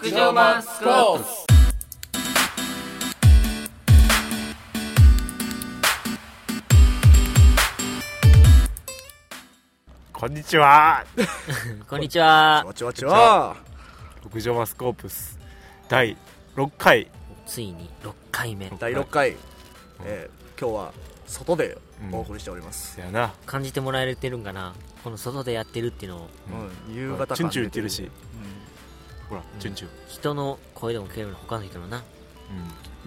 極上マンスコースこんにちは。こんにちは。わちわちは極上マスコープス第6回。ついに6回目。第6回、えー今日は外でお送りしております、せやな。感じてもらえてるんかな。この外でやってるっていうのを。うん。夕方チュンチュン言ってるし。うほらチュンチュン。人の声でも聞けるの他の人のな。ん。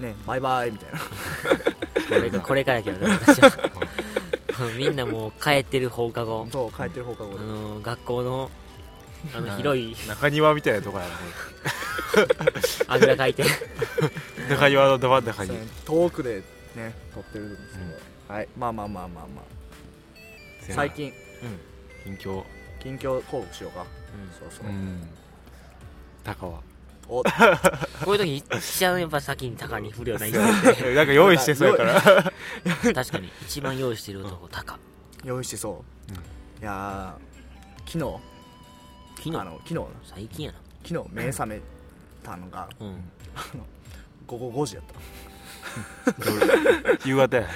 ねバイバイみたいな。これこれからやけどね私は。みんなもう帰ってる放課後。そう帰ってる放課後で。あの学校のあの広い。中庭みたいなとこやな あぐらかいて。中庭のど真ん中に。遠くでね撮ってるんですけど、はい。まあまあまあまあまあ。最近。近況。近況報告しようか、そうそう。う、ん高は。お。こういう時一番やっぱ先に高に振るような人 なんか用意してそうやから。確かに一番用意してる男高用意してそう、うん。いやー昨日？昨日？あの昨日な。最近やな。昨日目覚めたのがうん。午後5時やった。夕方や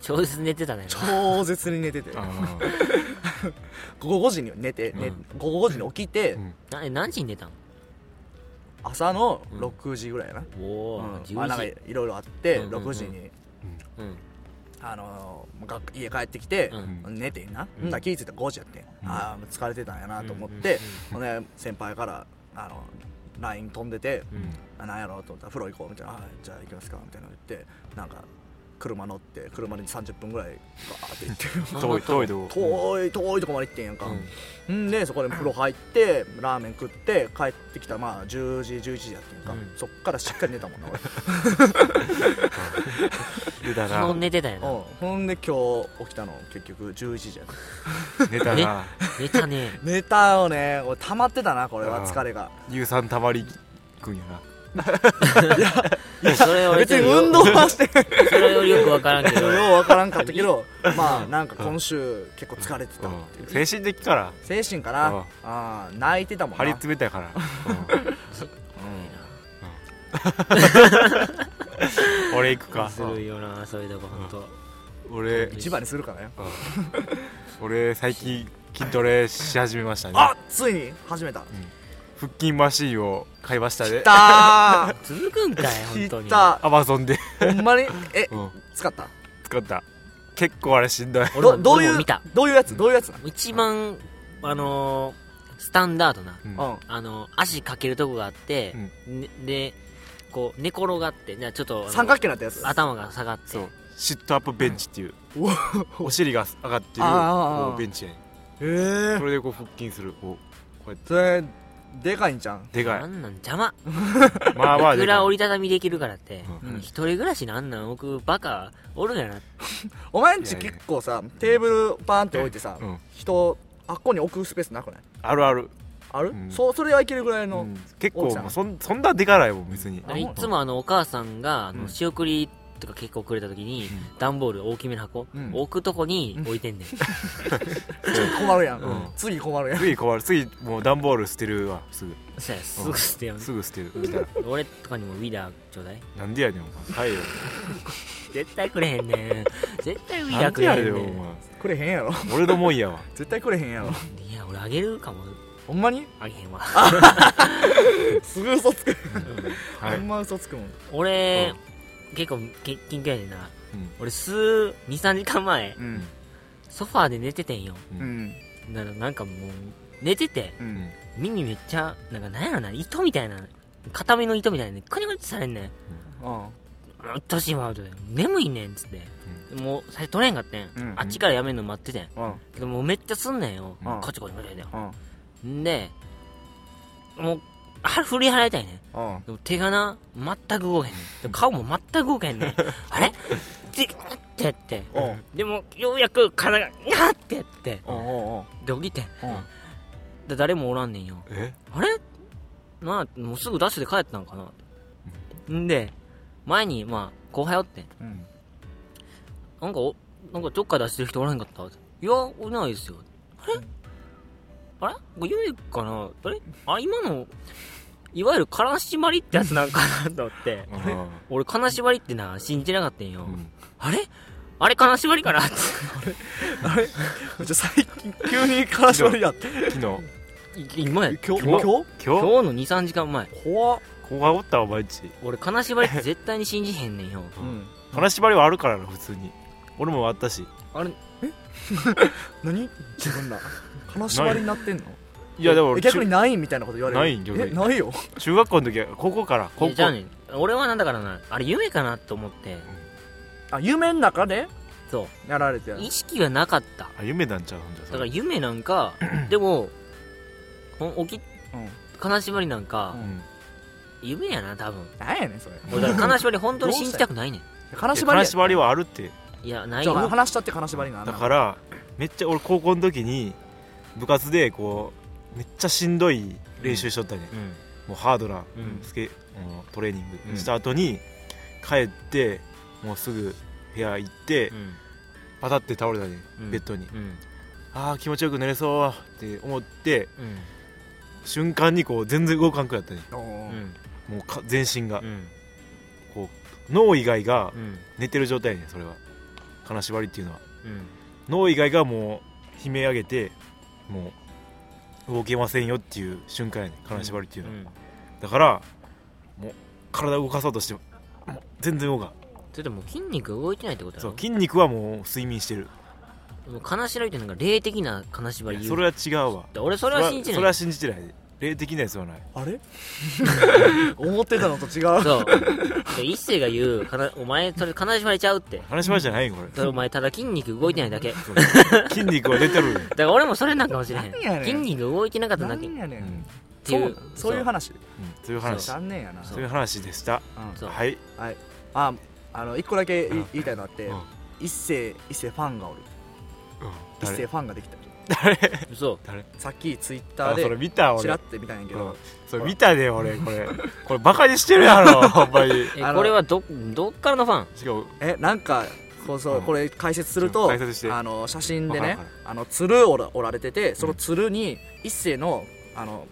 超絶寝てたね超絶に寝てて。あ午後5時に寝て、ねうん。午後5時に起きて、うん。なえ何時に寝たん朝のうん。6時ぐらいやな、うん。10時、まあなんかいろいろあって、うんうんうん。6時に、うん。あの家帰ってきて、うん。寝てんな、うん。ん、だ気ぃ付いたら5時やってああ疲れてたんやなと思って、先輩からあの LINE 飛んでて、うん。あなんやろうと思ったら風呂行こうみたいなあじゃあ行きますかみたいなの言ってなんか車乗って車で30分ぐらいガーって行って遠い遠いとこ。遠い遠いとこまで行ってんやんか、うん。んでそこで風呂入ってラーメン食って帰ってきたらまあ10時11時やってんか、うん。そっからしっかり寝たもんな俺。本な。寝てたよな。うん。ほんで今日起きたの結局11時やっ たな。寝たね。寝たよね。俺溜まってたなこれは。疲れが。乳酸たまりくんやなそれ俺別に運動はしてそれよりよく分からんけど。ようわからんかったけどまあなんか今週結構疲れてたっていう。うん精神的から。精神かな。うん。ああ泣いてたもんな。張り詰めたやから。うん。俺行くか。するよなそういうとこ本当俺一番にするからよ。俺最近筋トレし始めましたね。あついに始めた腹筋マシーンを買いましたね。きた 続くんかいー本当に。きた。アマゾンで。ほんまに？えうん。使った？使った。結構あれしんどい。俺もどどういうどういうやつ？どういうやつな一番あのースタンダードなうん。うん。あの足かけるとこがあって、ねでこう寝転がってじゃあちょっと三角形になったやつ？頭が下がって。そう。シットアップベンチっていう。うわお尻が上がってるベンチやねへえそれでこう腹筋する。こうこうやって。それでかいんじゃんでかい。なんなん邪魔。まあまあでかい。いくら折りたたみできるからって、うん。一人暮らしなんなん？僕バカおるんやな お前んち結構さテーブルパーンって置いてさうん。人あっこに置くスペースなくない？あるある。ある？うん。そうそれはいけるぐらいのうん。結構さもうそんそんなでかないもん別に。あいつもあのお母さんがあのうん。仕送りとか結構くれた時に、段ボール大きめの箱、うん。置くとこに置いてんねん、困るやん。うん。次困るやん。次困る。次もう段ボール捨てるわすぐ。そうやすぐ捨てすぐ捨てる。俺とかにもウィダーちょうだい。なんでやねんお前。帰れよ絶対くれへんねん。絶対ウィダーくれへんねん。くれへんやろ。俺のもんやわ。絶対くれへんやろ。いや俺あげるかも。ほんまに？あげへんわ、すぐ嘘つく。はい。ほんま嘘つくもん。俺、結構け緊急やねんな。うん。俺数23時間前うん。ソファーで寝ててんよ。ううん。んだからなんかもう寝ててううん。ん耳めっちゃなんかなんやろな糸みたいな固めの糸みたいなねクニクニってされんねん。うん。うっとしいわ眠いねんっつって、もう最初取れんかってん、うん。あっちからやめんの待っててん。うん。けどもうめっちゃすんねんよ、うん。こちこちこちで。うん。んでもうは振り払いたいね。んうん。でも手がな全く動けへん。ね顔も全く動けへんねん。あれ？でってやって。うん。でもようやく体がニャーってやって。うんうんで起きてで誰もおらんねんよ。え？あれ？なあもうすぐダッシュで帰ったんかな。ん。で前にまあ後輩おってん。うん。なんかおなんかどっか出してる人おらへんかったいやおないですよ。あれ？あれ？これゆめかな？あれ？あ今のいわゆる金縛りってやつなんかなと思って。うん俺金縛りってな信じてなかったんよ、うん。あれ？あれ金縛りかな？って。あれ？じゃあ最近急に金縛りやって昨日。い今や。今日？今日？今日？今日？今日の23時間前。怖っ。子がおったわ毎日。俺金縛りって絶対に信じへんねんよ。うん。金縛りはあるからな普通に。俺もあったし。あれ 何？自分ら。金縛りになってんの？い。やでも逆にないみたいなこと言われる。ない逆に。えないよ。中中学校の時は高校からい高校やじゃあね俺はなんだからなあれ夢かなと思って。あ夢の中で？そやられて意識はなかった。あ夢なんちゃうほんじゃだから夢なんか でも起きうん。金縛りなんかう、ん。夢やな多分。何やねんそれ。俺だから金縛り本当に信じたくないねん。金縛り金縛りはあるっていやないじゃあよ話したって金縛りだからめっちゃ俺高校の時に部活でこうめっちゃしんどい練習しとったね、うん。もうハードなうん。スケ、もうトレーニンうん。グした後に帰ってもうすぐ部屋行って、うん。パタって倒れたね、うん。ベッドに。うん。ああ気持ちよく寝れそうって思ってうん。瞬間にこう全然動かんくなったねおー。うんもうか全身が、うん。こう脳以外がうん。寝てる状態やねそれは金縛りっていうのは。うん。脳以外がもう悲鳴上げてもう動けませんよっていう瞬間やね。金縛りっていうのは、うん。だからもう体動かそうとしても全然動かん。それでも筋肉動いてないってことやろ？そう筋肉はもう睡眠してる。もう金縛りってなんか霊的な金縛りそれは違うわ。俺それは信じない。それは信じてない霊的なやつはない。あれ？思ってたのと違う。そう。で一星が言うかなお前それ金縛りちゃうって。金縛りじゃないよこれ。それお前ただ筋肉動いてないだけ。筋肉は出てる。よ、だから俺もそれなんかもしれへん。筋肉動いてなかっただけ。っ何やねうん。んていう。そうそういう話？うんそういう話。残念やな。そう。いう話でした。うん。そう。はい。ああの一個だけ言いたいのあってうん。一世一世ファンがおる。うん。一世誰ファンができた嘘。誰？さっきツイッターあそれで見た俺。チラって見たんやけうん。どそれ見たで俺。これ。これバカにしてるやろ ほんまに。えあのこれはどどっからのファン？えなんかそうそううん。これ解説すると解説して。あの写真でねあの鶴おらおられててその鶴に一世のあの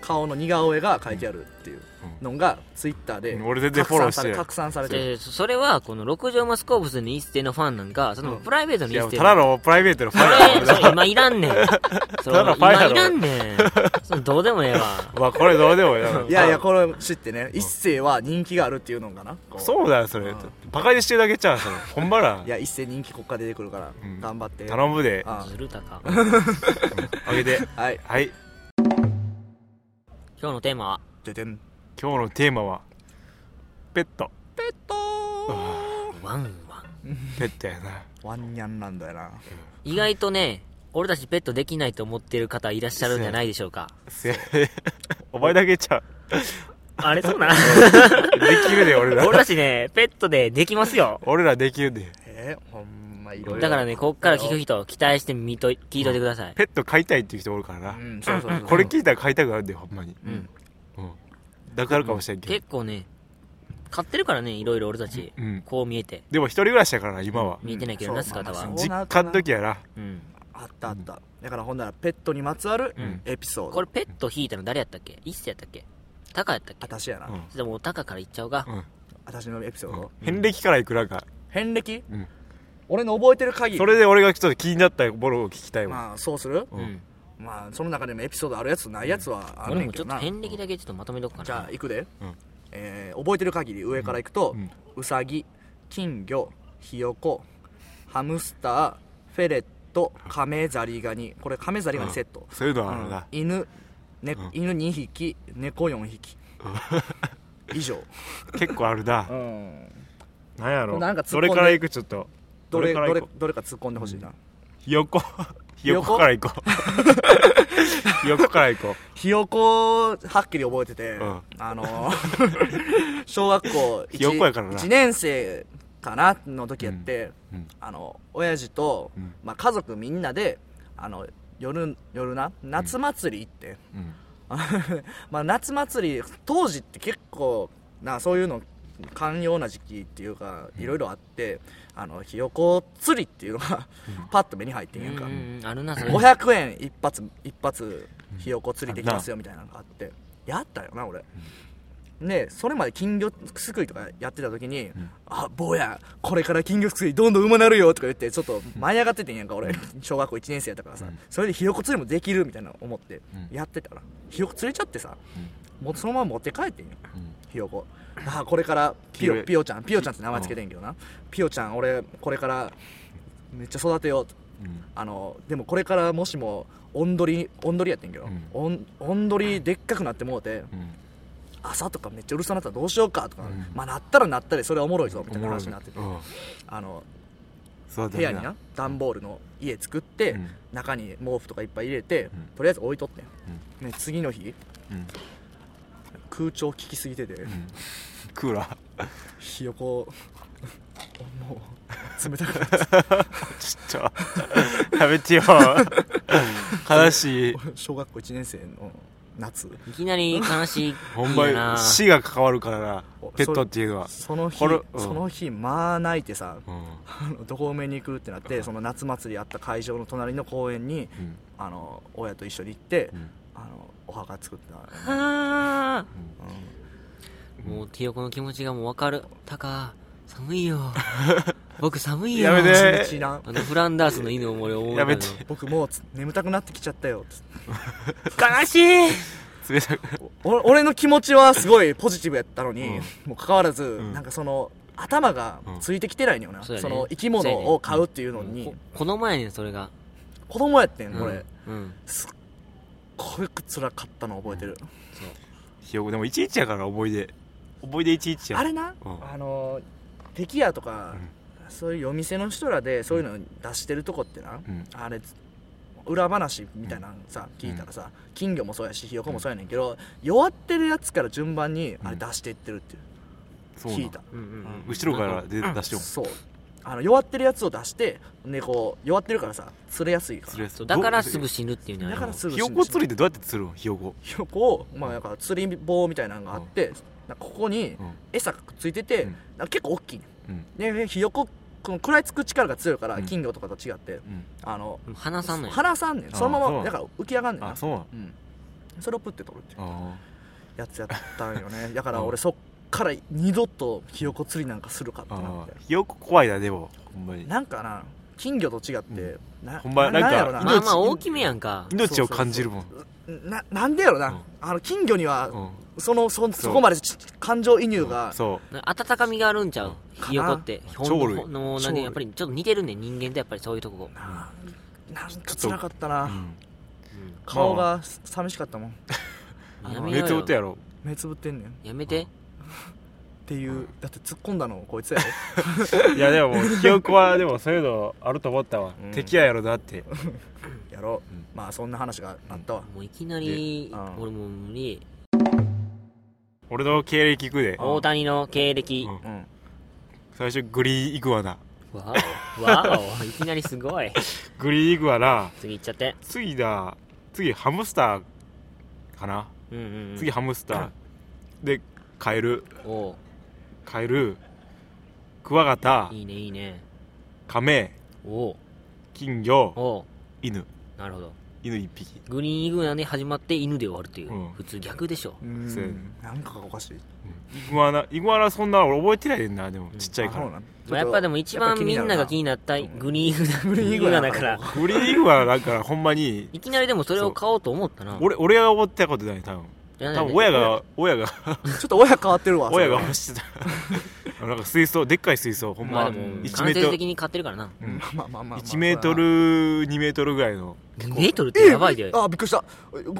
顔の似顔絵が描いてあるっていうのがツイッターでうん。俺全然フォローしてる拡散されてそれはこの六条マスコーブスの一世のファンなんかそのうんプライベートの一世ただのプライベートのファンそやれそう今いらんねん。の今いらんねん。そのどうでもええわ。まあこれどうでもいいないやいやこれ知ってね。一世は人気があるっていうのかな。そうだよそれ。うん。バカにしてるだけちゃうそれ。ほんまら。いや一世人気国家出てくるからうん。頑張って。頼むで。あずるたか。あげて。はい。はい。今日のテーマは？ででん今日のテーマはペット。ペット。ワンワンペットやな。ワンニャンなんだよな。意外とね俺たちペットできないと思ってる方いらっしゃるんじゃないでしょうか。せお前だけちゃう。あれそうな。んできるで俺ら。俺たちねペットでできますよ。俺らできるで。えーほんまいろいろだからねこっから聞く人期待してみと聞いといてください。ペット飼いたいっていう人おるからな。うんそうそうそう。これ聞いたら飼いたくなるでほんまに。うんうんだからかもしれんけど。結構ね飼ってるからねいろいろ俺たち。うん。こう見えて。でも一人暮らしやからな今は。見えてないけどなそう姿は。まあまあ実家の時やな。うん。あったあった。だからほんならペットにまつわるうん。エピソード。これペット引いたの誰やったっけ？一世やったっけ？タカやったっけ？私やな。うん。でもタカから言っちゃおうか。うん。私のエピソード。遍歴からいくらか。遍歴？うん。俺の覚えてる限り。それで俺がちょっと気になったものを聞きたいわ。まあそうする？うん。うんまあその中でもエピソードあるやつないやつはある俺もちょっと遍歴だけちょっとまとめとくかな。じゃあ行くで。うんえー覚えてる限り上から行くとうん。ウサギ金魚ひよこハムスターフェレットカメザリガニ。これカメザリガニセット。そういうのあるうん。な。犬ねうん。犬2匹猫4匹。以上。結構あるな。うん。なんやろ。なんかどれからいく？ちょっと。どれどれどれか突っ込んでほしいな。ひよこひよここからいこう。ひよこからいこひよこはっきり覚えてて、うん。あの 小学校ひよこやからな。1, 年生かなの時やって、うん。うん。あの親父と、うん。まあ、家族みんなであの夜夜な？夏祭り行って、うん。まあ夏祭り当時って結構なそういうの寛容な時期っていうかいろいろあってあのひよこ釣りっていうのがパッと目に入ってんやんか、うんうんあるなそれ。500円一発一発ひよこ釣りできますよみたいなのがあって。やったよな俺、でそれまで金魚すくいとかやってた時に「ん。あ坊やこれから金魚すくいどんどん上手なるよ」とか言ってちょっと舞い上がっててんやんか俺。小学校1年生やったからさ、うん。それでひよこ釣りもできるみたいな思ってうん。やってたらひよこ釣れちゃってさ、もうそのまま持って帰ってんようん。ひよこ。あこれからピピヨヨピヨちゃんピヨちゃんって名前つけてんけどな、ピヨちゃん俺これからめっちゃ育てようと。うん。あのでもこれからもしもおんどりおんどりやってんけど、うん。おんおんどりでっかくなってもうてうん朝とかめっちゃうるさなったらどうしようかとか、うん。まあなったらなったでそれはおもろいぞみたいな話になってて、うん。あの部屋にな段ボールの家作って、うん。中に毛布とかいっぱい入れて、ん。とりあえず置いとってん、ね、次の日うん。空調効きすぎてて、うん。クーラー。ひよこもう冷たくなって。ちょっとやめてよ。悲しい。小学校1年生の夏。いきなり悲しい ほんまに死が関わるからなおペットっていうのは。その日、うん。その日まあ泣いてさうん。どこ埋めに行くってなってその夏祭りあった会場の隣の公園にうん。あの親と一緒に行って、うん。あのお墓作った、はあ。うん。もうひよこの気持ちがもう分かる。タカ寒いよ。僕寒いよ。やめて。あのフランダースの犬を俺思うやめて。僕もうつ眠たくなってきちゃったよ。つって悲しい。冷たく。お俺の気持ちはすごいポジティブやったのに、うん。もうかかわらず、ん。なんかその頭がついてきてないのよな、そうやね。その生き物を飼うっていうのに、こ子供やねんそれが。子供やってんうん。俺、うん。すっごい辛かったの覚えてる、ひよこでもいちいちやから思い出。思い出いちいちや。あれな、うん。あの敵屋とか、そういう夜店の人らでそういうの出してるとこってな、うん。あれ裏話みたいなのさ、聞いたらさ金魚もそうやしひよこもそうやねんけど、弱ってるやつから順番にあれ出していってるっていう、聞いた。うんうんうん。後ろからで出しても。そう。あの弱ってるやつを出してでこう弱ってるからさ釣れやすいから。釣れやすい。そうだからすどぐ死ぬっていうのはだからすぐひよこ釣りってどうやって釣るのひよこひよこを、まあ、なんか釣り棒みたいなのがあって、ここにうん。餌がくっついてて、結構大きいうん。ねでひよここの食らいつく力が強いから、うん。金魚とかと違ってうん。あの離さんのよ。離さんねん。あそのままだから浮き上がんねんな。あそう。ん、それをプッて取るっていう。あやつやったんよね。だからうん。俺そっから二度とひよこ釣りなんかするかってーなって。ひよこ怖いなでも。ほんまに。なんかな金魚と違って、なほんまなんかな。まあまあ大きめやんか。命を感じるもん。ななんでやろな、うん。あの金魚には、うん。そのそそこまでち感情移入が、そ温かみがあるんちゃう？ひよこって。ほん鳥類。のなんでやっぱりちょっと似てるねん。人間とやっぱりそういうとこ。ななんか辛かったな、ううん。顔が寂しかったもん。やめようよ。目つぶってやろ目つぶってんねん。っやめてていうだって突っ込んだのこいつやろ？いやでももうひよこはでもそういうのあると思ったわ。うん。敵ややろなって。やろ。う、うん。まあそんな話があったわ、もういきなり俺もう無理。俺の経歴聞くで。大谷の経歴。うん。うん。最初グリーンイグアナ。わおわおいきなりすごい。グリーンイグアナ。次行っちゃって。次だ次ハムスターかな？うんうんうん。次ハムスター。でカエルカエルクワガタいいねいいね。カメお。う金魚お。う犬。なるほど。犬一匹。グリーンイグアナで始まって犬で終わるっていう、うん。普通逆でしょ。うん。そうやね。なんかがおかしい。イグアナイグアナそんな俺覚えてないねんなでも。ちっちゃいから。あそうなんまあ、やっぱでも一番みんなが気になったグリーンイグアナグリーンイグアナだから。グリーンイグアナなんかほんまに。いきなりでもそれを買おうと思ったな。俺俺が思ってたことない多分多分親が親。が。ちょっと親変わってるわ 親が欲してた。なんか水槽でっかい水槽ほんま。まあでも1間メートル。接的に買ってるからな。うん。まあまあまあまあ1メートル2メートルぐらいの。メートルってやばいで、あびっくりした。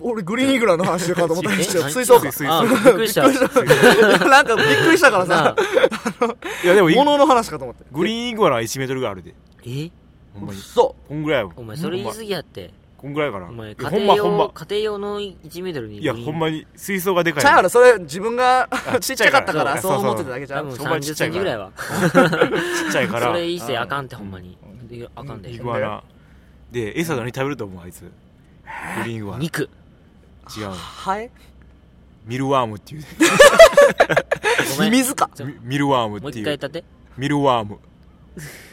俺グリーンイグラの話しようかと思ったんですよえ何水槽。か水あ槽。びっくりした。なんかびっくりしたからなさあ。いやでもい物の話かと思って。グリーンイグアナは1メートルぐらいあるで。え？ほんまに。そこんぐらいお前それ言い過ぎやってこんぐらいかな。家庭ほんまほんま。用家庭用の1メートルに。いやほんまに水槽がでかい。うちゃうやろそれ自分があ ちっちゃかったからそう思ってただけじゃん。多分そんなにち30っちゃいから。センチぐらいは。ちっちゃいから。それ一切あかんってほんまに。いやあかんで。イグアナで餌何食べると思うあいつ？グリーンイグアナ肉。違うの。はいミルワームっていう。ごめん。ミか？ミミルワームもうっていう。一回言ったって？ミルワームっ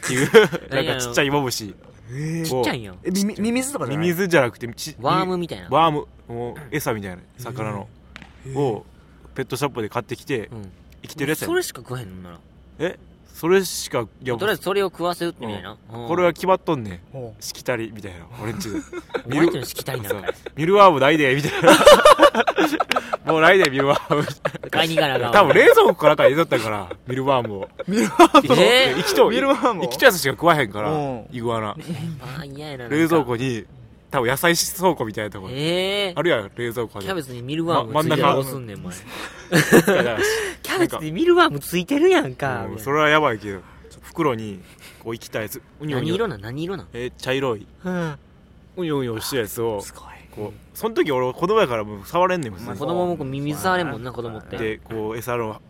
ていう。何 なんかちっちゃい芋虫ちっちゃいんよ。えミミミミズとかじゃない？ミミズじゃなくてちワームみたいな。ワーム。もう餌みたいな。魚の。をペットショップで買ってきてうん。生きてるやつやそれしか食わへんのなら。え？それしかいやとりあえずそれを食わせるみたいな、うん。これは決まっとんねん。ほしきたりみたいな。俺んちで。お前んちのしきたりなんかい。ミルワームないでみたいな もうないでミルワーム買いに行かなあかんわ。多分冷蔵庫からか入れとったから。ミルワームを。うミルワームえ生きとミルワームを？生きたやつしか食わへんからうん。イグアナ。ああ嫌やな冷蔵庫にに多分野菜倉庫みたいなところ。ええあるやん冷蔵庫に。キャベツにミルワームついてるま真ん中。どうすんねんお前。だからキャベツにミルワームついてるやんか。うんそれはやばいけど袋にこう生きたやつうにょうにょ。何色なん？何色なん？え茶色い。うん。うにょうにょしたやつをすごいこうその時俺子供やからもう触れんねん普通に子供もこう耳触れんもんな子供って。でこう餌の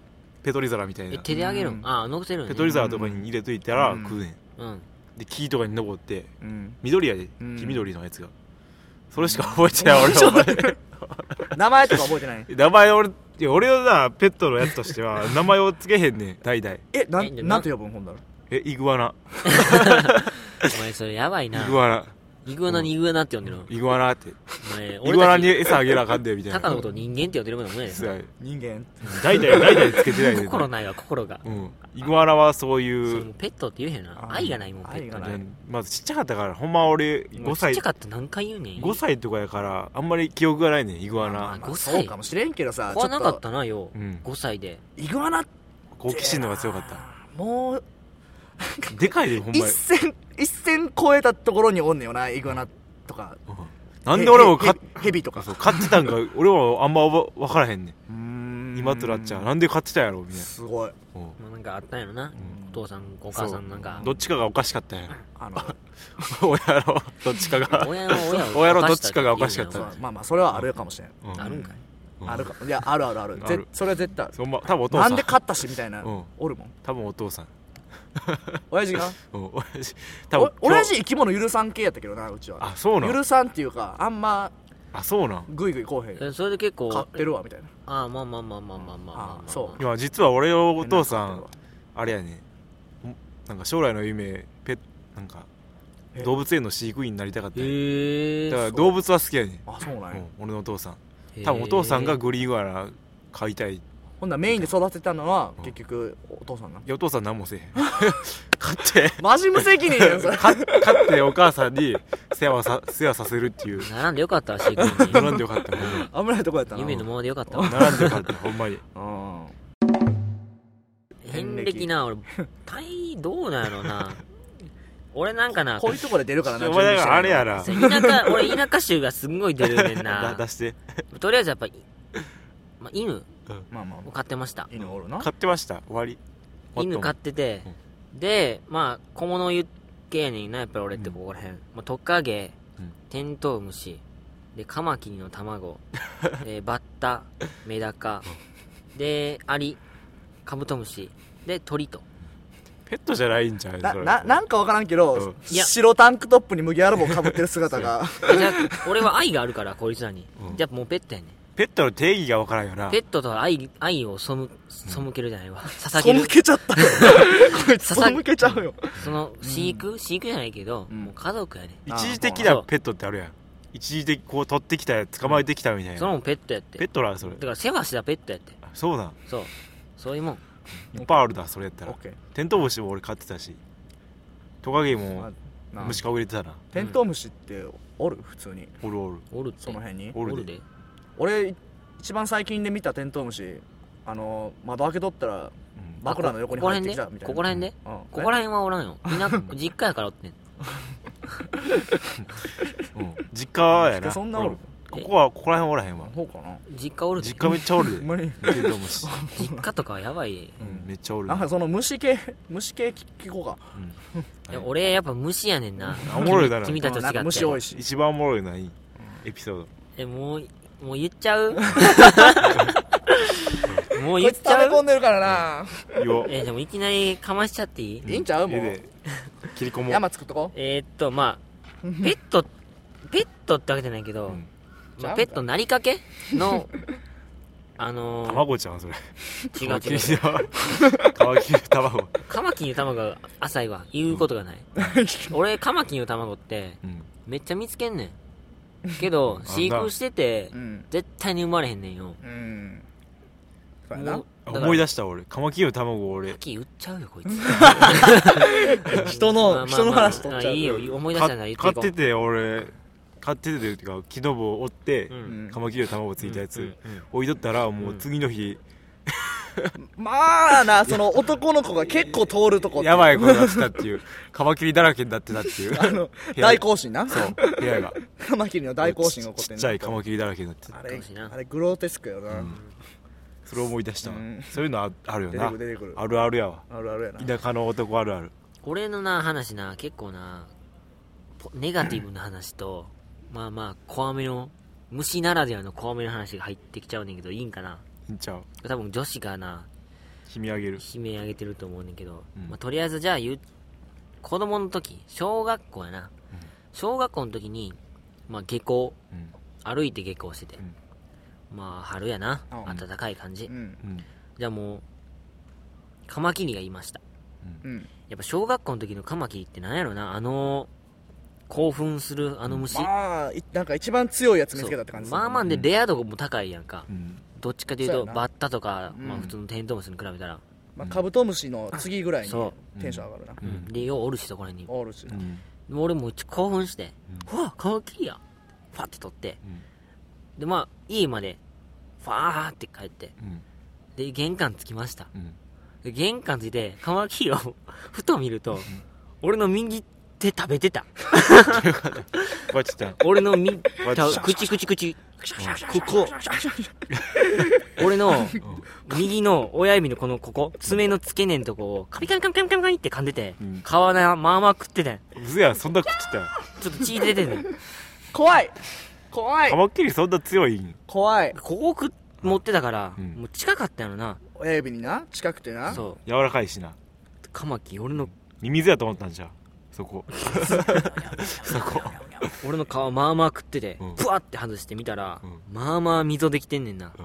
ペトリ皿みたいえな手であげるうん。んああ乗せるんねペトリ皿とかに入れといたらうん。食うねん。うん。で木とかに登ってうん。緑やで。うん。黄緑のやつが。それしか覚えてない俺お前 名前とか覚えてない？名前俺いや俺のなペットのやつとしては 名前をつけへんねん代々えなんなんて呼ぶんほんだら？えイグアナ。お前それやばいイなグアナイグアナにイグアナって呼んでるの。イグアナって。お前イグアナに餌あげ なあかんでみたい。なタカのこと人間って呼んでるもんね。そう。や人間。代々代々つけてないね。ん心ないわ心が。うん。イグアナはそうそいう。うペットって言えへんな。あ愛がないもんペットないまずちっちゃかったからほんま俺5歳。ちっちゃかった何回言うねん。5歳とかやからあんまり記憶がないねんイグアナ。まあ5歳。そうかもしれんけどさちょっ怖なかっとたなよう。ん。5歳で。イグアナ好奇心の方が強かった。もう でかいでほんま一に線一線超えたところにおんねんよなイグアナとか。うん。なんで俺もへかへヘビとか。そう買ってたんか 俺はあんまわ分からへんねん。うーん。今となっちゃう。なんで買ってたんやろみたいな。すごい。うん。まあなんかあったんやろな。お父さんお母さんなんか。どっちかがおかしかったんや。あの。親のどっちかが。親の親のどっちかがおかしかったまあまあそれはあるかもしれん。うん。あるんかい。うん。あるかいやあるあるある。ある。ぜそれは絶対ある。そんま多分お父さなんんで勝ったしみたいなうん。おるもん。多分お父さん 親父が？うん親父。多分お親父生き物許さん系やったけどなうちは。あそうなん？許さんっていうかあんまあそうなん？グイグイこうへん。それで結構買ってるわみたいな。ああまあまあまあまあまあまあまあ。あそう。今実は俺のお父さんあれやねん。なんか将来の夢ペッなんか動物園の飼育員になりたかったんや。へえだから動物は好きやねん。あそうなん俺のお父さん。多分お父さんがグリーンイグア飼いたいってほんならメインで育てたのはうん。結局お父さんなやお父さん何もせえへん。飼って。マジ無責任やんそれ。飼飼ってお母さんに世話さ世話させるっていう。並んでよかったわ飼育員に。並んでよかった。ほんまに危ないとこやったな。夢のままでよかったわ。並んでよかったほんまに。うん。遍歴な俺大どうなんやろうな。俺なんかなこういうとこで出るからなお前だからあれやな。なそう田舎俺田舎州がすんごい出るねんだな出して。とりあえずやっぱ、まあ、犬まあまを飼ってました。あ犬おるな。買ってました。終わり。犬飼ってて、でまあ小物言っけやねんなやっぱり俺ってここら辺、まあ、トカゲ、うん。テントウムシ。でカマキリの卵。でバッタメダカ。でアリ。カブトムシ。で鳥とペットじゃないんじゃんなそれ。ななんかわからんけど、うん。いや。白タンクトップに麦わら帽かぶってる姿が。じゃあ俺は愛があるからこいつらに、うん。じゃあもうペットやねんペットの定義が分からんよな。ペットとは愛愛を背背けるじゃないわ。捧げる。背けちゃった。よ こいつささ 背けちゃうよ。その飼育、飼育じゃないけど、うん。もう家族やねん。一時的なペットってあるやん。一時的こう取ってきたやつ捕まえてきたみたいな。そのもんペットやって。ペットなそれ。だから世話したペットやって。あそうなん。そう。そういうもん。いっぱいあるなそれやったら。オッケー。テントウムシも俺飼ってたし。トカゲもな虫かぶれてたな。テントウムシっておる？普通に。おるおる。おるって。その辺に？おるで。おるで俺一番最近で見たテントウムシあの窓開けとったらうん。枕の横にここら入って辺できたみたいな。ここら辺でうん。ここら辺はおらんよ。みんな実家やからおってん。うん。実家やえなそんなおる？ここはここら辺おらへんわ。そうかな。実家おるで。実家めっちゃおるで。ほんまに。テントウムシ。実家とかはやばいで。うん。めっちゃおるなんかその虫系虫系聞こうか。うん。俺やっぱ虫やねんな。おもろいだろ。君君たちと違って虫多いし。一番おもろいない。エピソード。えもうもう言っちゃう？もう言っちゃう？溜め込んでるからな。えでもいきなりかましちゃっていい？いいんちゃう？もう。切り込もう。山作っとこえー、っとまあペットペットってわけじゃないけど、うん。まあ、ペットなりかけの あのー、卵ちゃんそれ。違うカマキリ違う。のカマキリの卵カマキリの卵が浅いわ。言うことがない、俺カマキリの卵ってうん。めっちゃ見つけんねんけどあ飼育しててうん。絶対に生まれへんねんよ。うん。思い出した俺。カマキリの卵俺。先売っちゃうよこいつ。人の人の話取っちゃう。あいいよ思い出したなら言って買ってて俺買っててっていうか木の棒を折って、うん。うん。カマキリの卵ついたやつ、うんうん置いとったらもう次の日、まあなその男の子が結構通るとこってやばいことになってたっていう。カマキリだらけになってたっていう。あの大行進な。そう部屋が。カマキリの大行進が起こってんちっちゃいカマキリだらけになってた。あれあれグローテスクよな、うん。それを思い出したわ、うん。そういうのああるよな。くる出てくる。あるあるやわ。あるあるやな。田舎の男あるある。俺のな話な結構なポネガティブな話とまあまあ怖めの虫ならではの怖めの話が入ってきちゃうねんけどいいんかな？んちゃう。多分女子がな悲鳴あげる。悲鳴上げてると思うねんけど、うん。まあ、とりあえずじゃあ言う子供の時小学校やな、小学校の時に、まあ、下校。うん。歩いて下校してて、うん。まあ春やな、うん。暖かい感じ、うん。うん。じゃあもうカマキリがいました。うん。やっぱ小学校の時のカマキリって何やろな。あの興奮するあの虫、まあいなんか一番強いやつ見つけたって感じまあまあでレア度も高いやんか、うんどっちかというそうやな。とバッタとか、まあ、うん普通のテントウムシに比べたら、まあ、カブトムシの次ぐらいにそテンション上がるな、うん。でようおるしそこら辺に。おるし俺もう興奮して、うわカマキリや。ファって取って。うん。でまあ家までファーって帰って。うん。で玄関着きました。うん。で玄関着いてカマキリを ふと見ると、俺の右手食べてた。俺の口口口ここ。俺の右の親指のこのここ。爪の付け根のとこをカリカリカリカリカリカリって噛んでて、うん皮なまあまあ食ってて。うずやそんな食ってた。よちょっと血出てんねん怖い。怖い。カマキリそんな強いん？怖い。ここ持ってたから、うん。もう近かったやろな。親指にな。近くてな。そう。柔らかいしな。カマキリ俺のミミズやと思ったんじゃんそこ。そこ。俺の皮まあまあ食ってて、うん。ブワって外してみたら、うん。まあまあ溝できてんねんな。うん。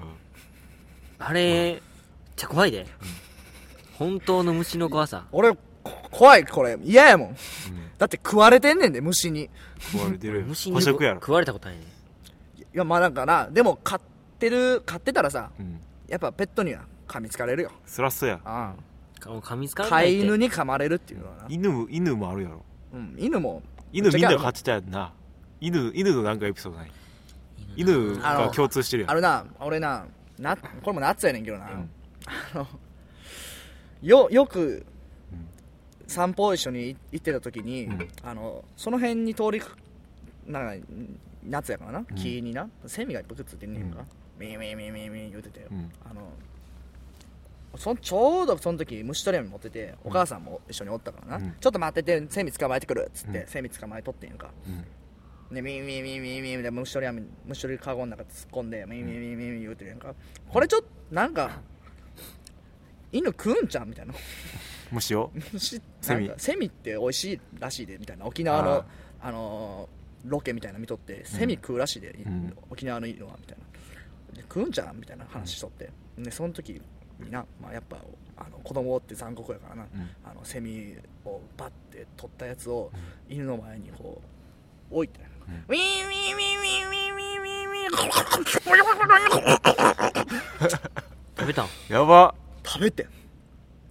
あれ、めっちゃ怖いで、本当の虫の怖さ。俺こ怖いこれ。嫌やもん。うん。だって食われてんねんで虫に。い食われてるよ 虫に捕食やろ。食われたことないねやまあなんかな。でも飼ってる飼ってたらさうん。やっぱペットには噛みつかれるよ。そらそうや。あ噛みつかあ飼いって。い犬に噛まれるっていうのはな、犬も犬もあるやろ。うん、犬も。犬みんな飼ってたやんな。犬犬のなんかエピソードない？犬が共通してるやん。あるな俺ななこれも夏やねんけどな、ん。あのよよく散歩一緒に行ってた時に、うん。あのその辺に通りかなんか夏やからな、ん。木にな。セミがいっぱいくっついてんねんか、うん。ミーミーミーミーミー言うてて、うん。あのそちょうどその時虫取り網持っててお母さんも一緒におったからな、うん。ちょっと待っててセミ捕まえてくるっつって、うん。セミ捕まえとってんやんか。うん。でミーミーミーミーミーで虫取り網虫取りカゴの中突っ込んでミーミーミーミーミー言うてるやんかこれちょっとなんか犬食うんちゃうみたいな虫を虫セミセミって美味しいらしいでみたいな沖縄のああのーロケみたいなの見とってセミ食うらしいで、ん沖縄の犬はみたいなで食うんちゃうみたいな話しとって、でその時にな、まあ、やっぱあの子供って残酷やからな、うん。あのセミをバッて取ったやつを犬の前にこう置いて、ウィーンウィーンウィーンウィーンウィーンウィーンウィーン食べたん？やば。食べてん。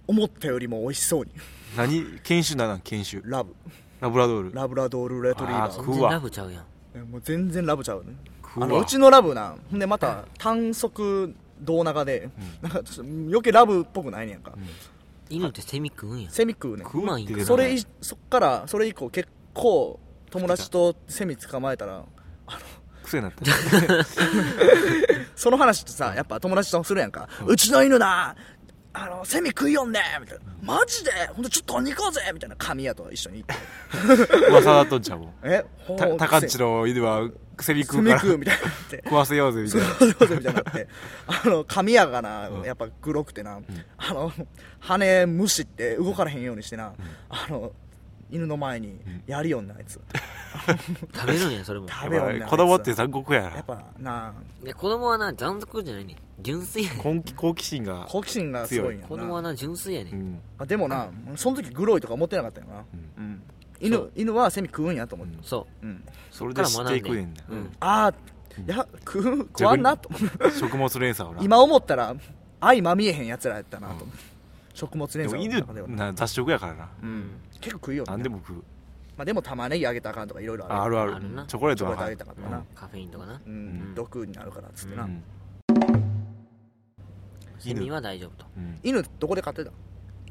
思ったよりも美味しそうに。何？犬種なの犬種ラブ。ラブラドール。ラブラドールレトリーバー全然ラブちゃうやん。えもう全然ラブちゃうね。食うわ。あのうちのラブなほんでまた短足胴長で、なんかちょっと余計ラブっぽくないねんか、犬ってセミ食うんや。セミ食うねん。食うって言うてたそれいそっからそれ以降結構友達とセミ捕まえたら癖になった。その話ってさやっぱ友達とするやんか、うちの犬なあのセミ食いよんねみたいな。マジで？ほんとちょっとに行こうぜみたいな。神谷と一緒に行って。噂だっとんちゃうもん。え？ほた高んちの犬はセミ食セミうから。食うみたいになって。食わせようぜみたいな。そういうことみたいになって。あの髪やがな、やっぱグロくてな、あの羽むしって動かれへんようにしてな、あの犬の前にやりよんなあいつ。食べるんやそれも。食べよんなあいつ。子供って残酷やな。やっぱなで子供はな残酷じゃないねん。純粋やねん。好奇好奇心が好奇心がすごいんやな。子供はな純粋やねうん。んあでもなその時グロいとか思ってなかったよな、うん。犬犬はセミ食うんやと思って。そう。うん。それで知っていくねんだうん。ああいや食う食わんなと思って。食物連鎖をな。今思ったら相まみえへんやつらやったなと思って食物連でも鎖の中では犬な雑食やからな。うん。結構食いよ何でも食う。まあでも玉ねぎあげたらあかんとかいろいろあるあある。あるチョコレートはチョコレートあげたかったかなカフェインとかな。うん。ん。毒になるからっつってな。うん。セミは大丈夫と。うん。犬どこで飼ってた？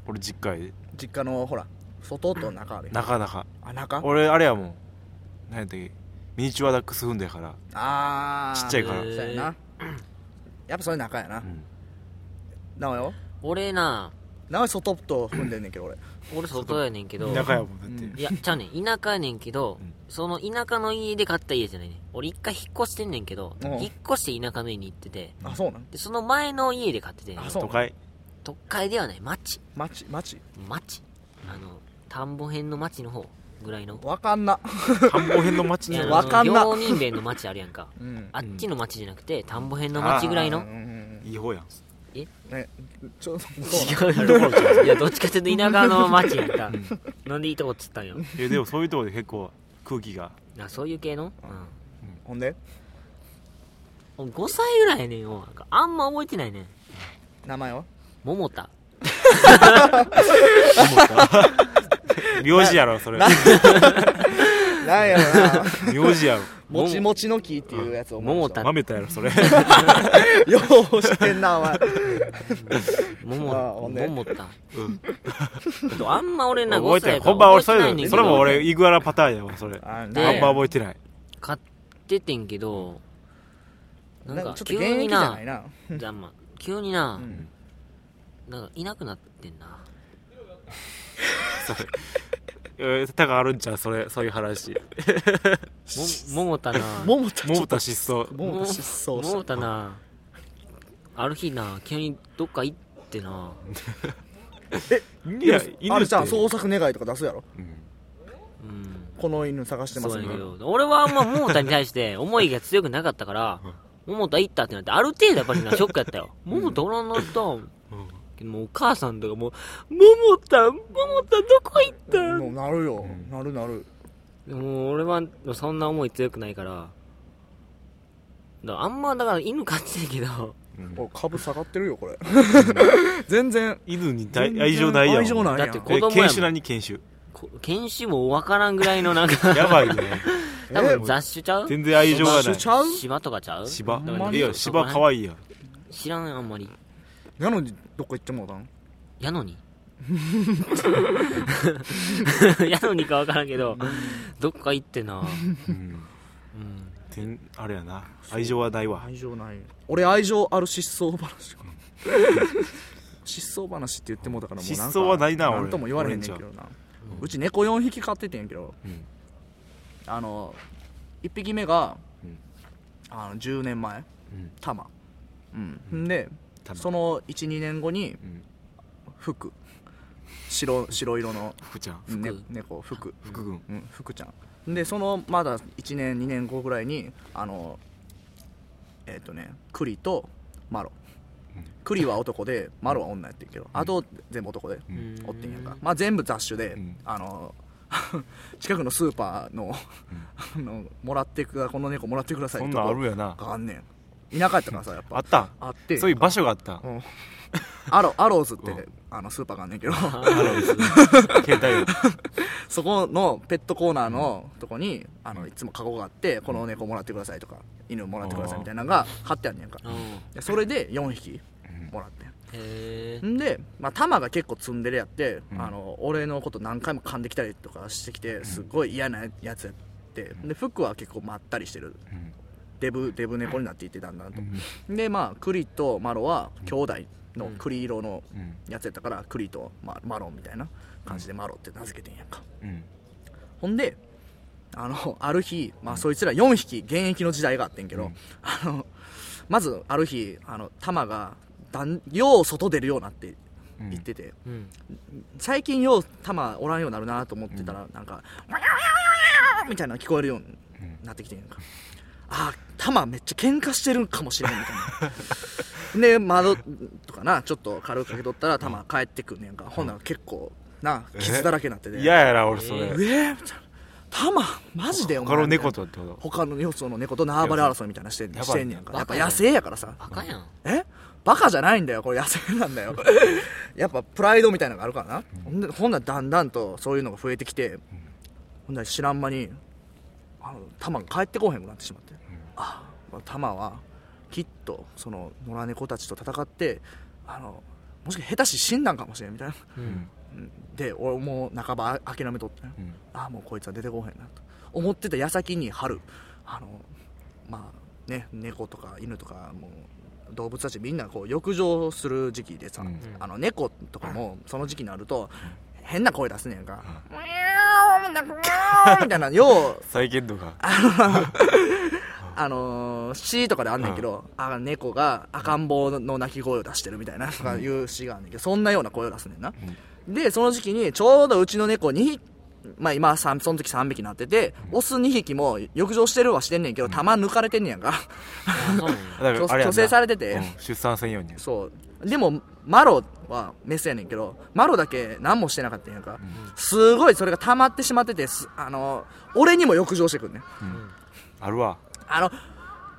俺実家で実家のほら外と中あるなかなかあ中？俺あれやもん。何やったっけ？ミニチュアダックスフンドやから。あー。ちっちゃいから。そうやな。やっぱそれ中やな。うん。なおよ。俺ななお外と踏んでんねんけど俺。俺外やねんけど。田舎やもんだって。うん。いやちゃうねん。田舎やねんけど、うん。その田舎の家で買った家じゃないねん。俺一回引っ越してんねんけど、うん。引っ越して田舎の家に行っててあそうなん？でその前の家で買っててあそう都会。都会ではない。町。町？町？町。あの田んぼ辺の町の方ぐらいの。わかんな。田んぼ辺の町にいやあのわかんな。病人弁の町あるやんか。うん。あっちの町じゃなくて田んぼ辺の町ぐらいの。うんうんいい方やんうんねちょそうなん違ういやどっちかっていうと田舎の町やん。かなんでいいとこっつったんよ？えでもそういうところで結構空気が。あそういう系の、ほんで？うん、5歳ぐらいやねん。よあんま覚えてないね。ん名前は？桃田。名字やろそれなんやろな。名字やろもちもちの木っていうやつを思い出した。桃田豆田やろそれ。ようしてんなお前。桃あほんで。桃田うん。あんま俺な覚え5歳てない。ほんま俺そ覚えてないねんけど。れそれも俺イグアラパターンやわそれ。ああんでま覚えてない。買っててんけどなんかなんかちょっと急に現役じゃなないな。じゃあまあ急にな、ん。なんかいなくなってんなそれえー、たがあるんちゃうそれそういう話。も桃田な。桃田桃田失踪。桃田失踪。桃田な。ある日な急にどっか行ってな。いや犬あれじゃん捜索願いとか出すやろ？うん。うんこの犬探してますね。そうやけど。俺はあんま桃田に対して 思いが強くなかったから桃田行ったってなってある程度やっぱりなショックやったよ。桃田おらんなったんけどもうお母さんとかもう「桃田桃田どこ行った？ん?」もうなるよ。なるなる。でも俺はそんな思い強くないから。だからあんまだから犬飼ってるけど。うん。お株下がってるよこれ。全然犬に大愛情ないやん。愛情ないやん。だって子え供やもん。犬種何犬種？こ犬種も分からんぐらいのなんか。やばいね。多分雑種ちゃう？全然愛情がない。一緒ちゃう？芝とかちゃう？芝？ほんまにいや芝可愛いやん。知らんあんまりなのにどっか行ってもうたんやのに？やのにか分からんけどどっか行ってな。うん。うん。てんあれやな。愛情はないわ。愛情ない。俺愛情ある失踪話。失踪話って言ってもうたからもうなんか失踪はないな俺。なんとも言われへんねんけどな。うち猫4匹飼っててんけどうん。あの1匹目がうん。あの10年前うん。タマ。うん。でその12年後にうん福。白白色の、福ちゃん。ね福、猫福。福君。うん福ちゃん。でそのまだ1年2年後ぐらいにあのえっ、とね栗とマロ。うん。栗は男でマロは女やってんけど、あと全部男でうん。おってんやんか、まあ、全部雑種で、うん。あの 近くのスーパーの,、あのもらってくだこの猫もらってくださいとこなんあるやな。があんねん田舎やったからさやっぱ。あった。あって。そういう場所があった。うん。アロアローズって、うんあのスーパーがあんねんけど。携帯。そこのペットコーナーのとこにあのいつもカゴがあってこの猫もらってくださいとか犬もらってくださいみたいなのが貼ってあんねんか。それで4匹もらってへえんで、まあ、玉が結構ツンデレやって、うん。あの俺のこと何回も噛んできたりとかしてきてすごい嫌なやつやって。で服は結構まったりしてる。うんデブデブ猫になっていってだんだんと。う、ん。でまあクリとマロは兄弟の栗色のうん。やつやったからクリとママロンみたいな感じでマロって名付けてんやんか。うん。ほんであのある日、まあ、そいつら4匹現役の時代があってんけど、うん。あのまずある日あのタマがだんよう外出るようになってうん。言ってて、うん。最近ようタマおらんようになるなと思ってたら、なんか「わやわやわやわみたいなの聞こえるようにうんなってきてんやんかあタマめっちゃ喧嘩してるかもしれんみたいな。で窓とかなちょっと軽くかけとったらタマ帰ってくんねやんか、ほんなら結構な傷だらけになってて。嫌やな俺それ。えうえー？みたいな玉マジでお前他の猫とってこと？他のよその猫と縄張り争いみたいなしてんしてんねやんか。やっぱ野生やからさ。バカやん。え？バカじゃないんだよこれ。野生なんだよ。やっぱプライドみたいなのがあるからな、ほんでほんならだんだんとそういうのが増えてきて、ほんなら知らん間にあの玉が帰ってこうへんくなってしまって、ああ玉はきっとその野良猫たちと戦ってあのもしか下手し死んだんかもしれんみたいな。うん。で俺もう半ば諦めとって、ん。ああもうこいつは出てこうへんなと。思ってた矢先に春あのまあね猫とか犬とかもう動物たちみんなこう浴場する時期でさ、うん。あの猫とかもその時期になると変な声出すねんか、みたいなよう再現度が あのー、詩とかであんねんけど、あ猫が赤ん坊の鳴き声を出してるみたいなとかいう詩があんねんけど、そんなような声を出すねんな。で、その時期にちょうどうちの猫2匹、まあ今その時3匹になってて、オス2匹も浴場してるはしてんねんけど、玉抜かれてんねやんか。虚勢されてて。うん。出産専用にそう。でも、マロはメスやねんけど、マロだけ何もしてなかったんやんか。すごいそれが溜まってしまってて、すあの、俺にも浴場してくんねん。あるわあ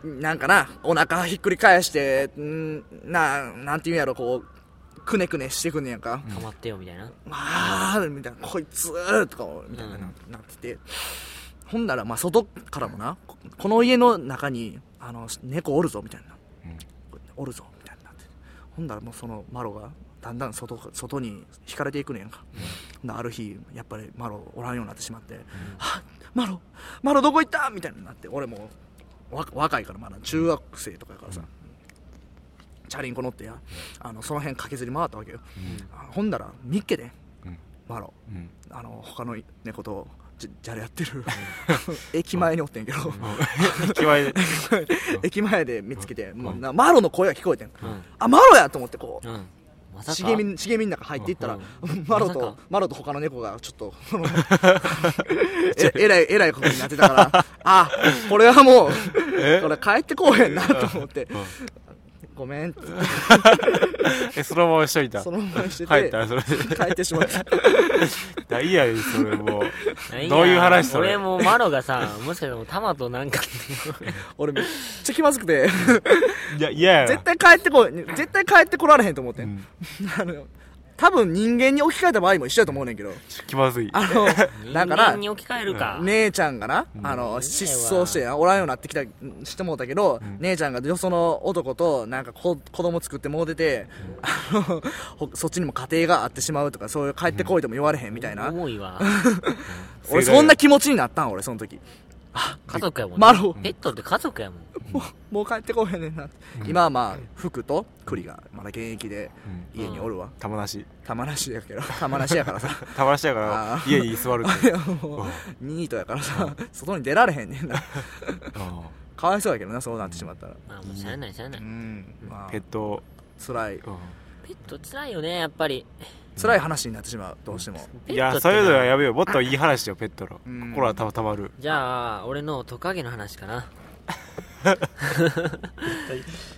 の、なんかな、お腹ひっくり返して、んな、なんていうんやろ、こう、くねくねしてくんねやんか。止まってよみたいなあー、みたいな、こいつーとか、みたいな、なってて。ほんなら、まあ、外からもな、ここの家の中に、あの、猫おるぞ、みたいな。おるぞ、みたいになって。ほんならもうそのマロが、だんだん外外に引かれていくねやんか。ほんある日、やっぱりマロおらんようになってしまって、はっマロ、マロどこ行った？みたいになって、俺もわ若いからまだ中学生とかやからさ、チャリンコ乗ってや、あのその辺駆けずり回ったわけよ。あほんだら、見っけで、うん。マロ、う。ん。あの他の猫とじじゃれやってる。駅前におってんけど、決まりで。駅前で見つけて、もうなマロの声が聞こえてん、うん。あマロやと思ってこう、茂み茂みの中入っていったら、マロとマロと他の猫がちょっと ええらいえらいことになってたからあこれはもうこれ帰ってこうへんなと思って、ごめん。っ てえそのまましといた。そのままにして。帰ってた。らそれ。で帰ってしまった。大嫌やでそれも。うどういう話それ？俺もマロがさもしかしたらもうタマとなんか。俺めっちゃ気まずくて。いや嫌や。絶対帰ってこい絶対帰ってこられへんと思って、うん。あの多分人間に置き換えた場合も一緒やと思うねんけど。気まずい。あのだから人間に置き換えるか、姉ちゃんがな、あの、失踪してな、おらんようになってきた、してもうたけど、姉ちゃんがよその男と、なんかこ子供作ってもうてて、あの、ほそっちにも家庭があってしまうとか、そういう帰ってこいとも言われへんみたいな。重いわ。俺そんな気持ちになったん、俺、その時。家族やもんマロペットって家族やもん。もう、もう帰ってこへんねんな。今はまあ、福と栗がまだ現役でうん。家におるわ。玉なし。玉なしやけど、玉なしやからさ。玉なしやから家に居座るって ニートやからさ、外に出られへんねんな。うん。かわいそうやけどな、そうなってしまったら。まあもうしゃあないしゃあない、うん、まあ。ペッ、ト。辛い。うん。ペット辛いよねやっぱり辛い話になってしまうどうしても。いやそういうのはやめよう。もっといい話よペットの。うん。心はたたまる。じゃあ俺のトカゲの話かな。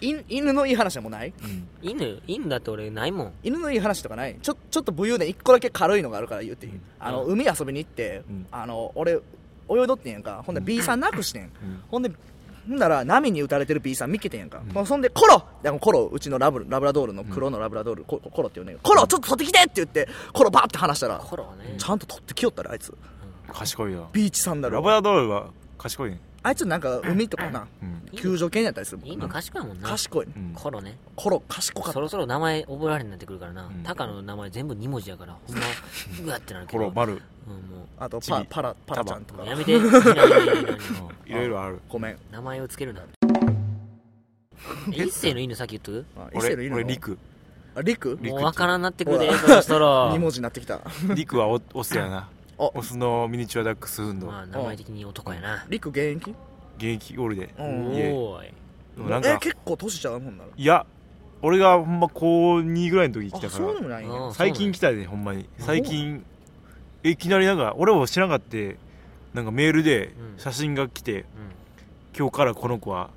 い犬のいい話はもうない？犬？犬だって俺ないもん。犬のいい話とかない？ちょちょっと武勇伝一個だけ軽いのがあるから言っていい、あのうん。海遊びに行って、うん。あの俺泳いどってんやんか。ほんで B さんなくしてん、ん。ほんでほんなら波に打たれてる B さん見っけてんやんか、そんでコロ！でもコロうちのラブラブラドールの黒のラブラドール、ココロって言うねんコロ！ちょっと取ってきてって言ってコロバーって離したらコロはね。ちゃんと取ってきよったらあいつ。賢いよビーチサンダルを。ラブラドールは賢い。ねあいつなんか海とかな、うん。救助犬やったりするもん犬賢いもんな。賢い。コロね。コロ賢かった。そろそろ名前覚えられになってくるからな、ん。タカの名前全部2文字やからほんま うわってなるけど。コロ丸。うん、もあとパパラパラちゃんとか。うやめて。いろいろある。ごめん。名前をつけるな。え一世の犬さっき言っとくの俺犬の？俺リクあリクリクもうわからんなってくるでほら。そろそろ2文字になってきた。リクはオオスやな。あオスのミニチュアダックスフンドまあ名前的に男やな。リク現役？現役ゴールで。おー。いえ。でもなんか。結構年ちゃう？もんなら。いや俺がほんま高2ぐらいの時来あたから。そうでもない最近来たでほんまに。最近えいきなりなんか俺も知らんかってなんかメールでうん。写真が来てうん。今日からこの子は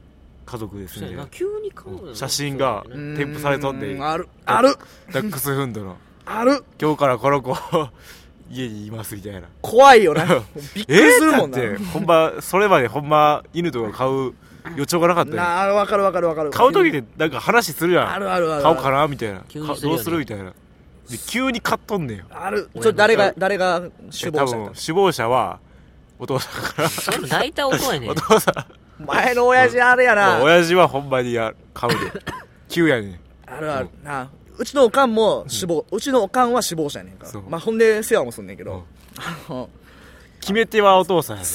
家族ですんでそうやな。急に買うの？写真が添付されとんである。ある。ダックスフンドの。ある。今日からこの子家にいますみたいな。怖いよな。びっくりえー、するもんな。だってほんまそれまでほんま犬とか飼う予兆がなかったよ。なあ分かる分かる分かる。買う時でなんか話するやん。あるあるある買おうかなみたいな。ね。どうするみたいな。で急に買っとんねんよ。ある。ちょ誰が誰が首謀者多分首謀者はお父さんから。それも大体音やねん。お父さん。前の親父あれやな。親父はほんまにや買うで。急やねん。あるある。なうちのおかんも死亡、うちのおかんは死亡者やねんかまあほんで世話もすんねんけど、うん。あの決め手はお父さんやね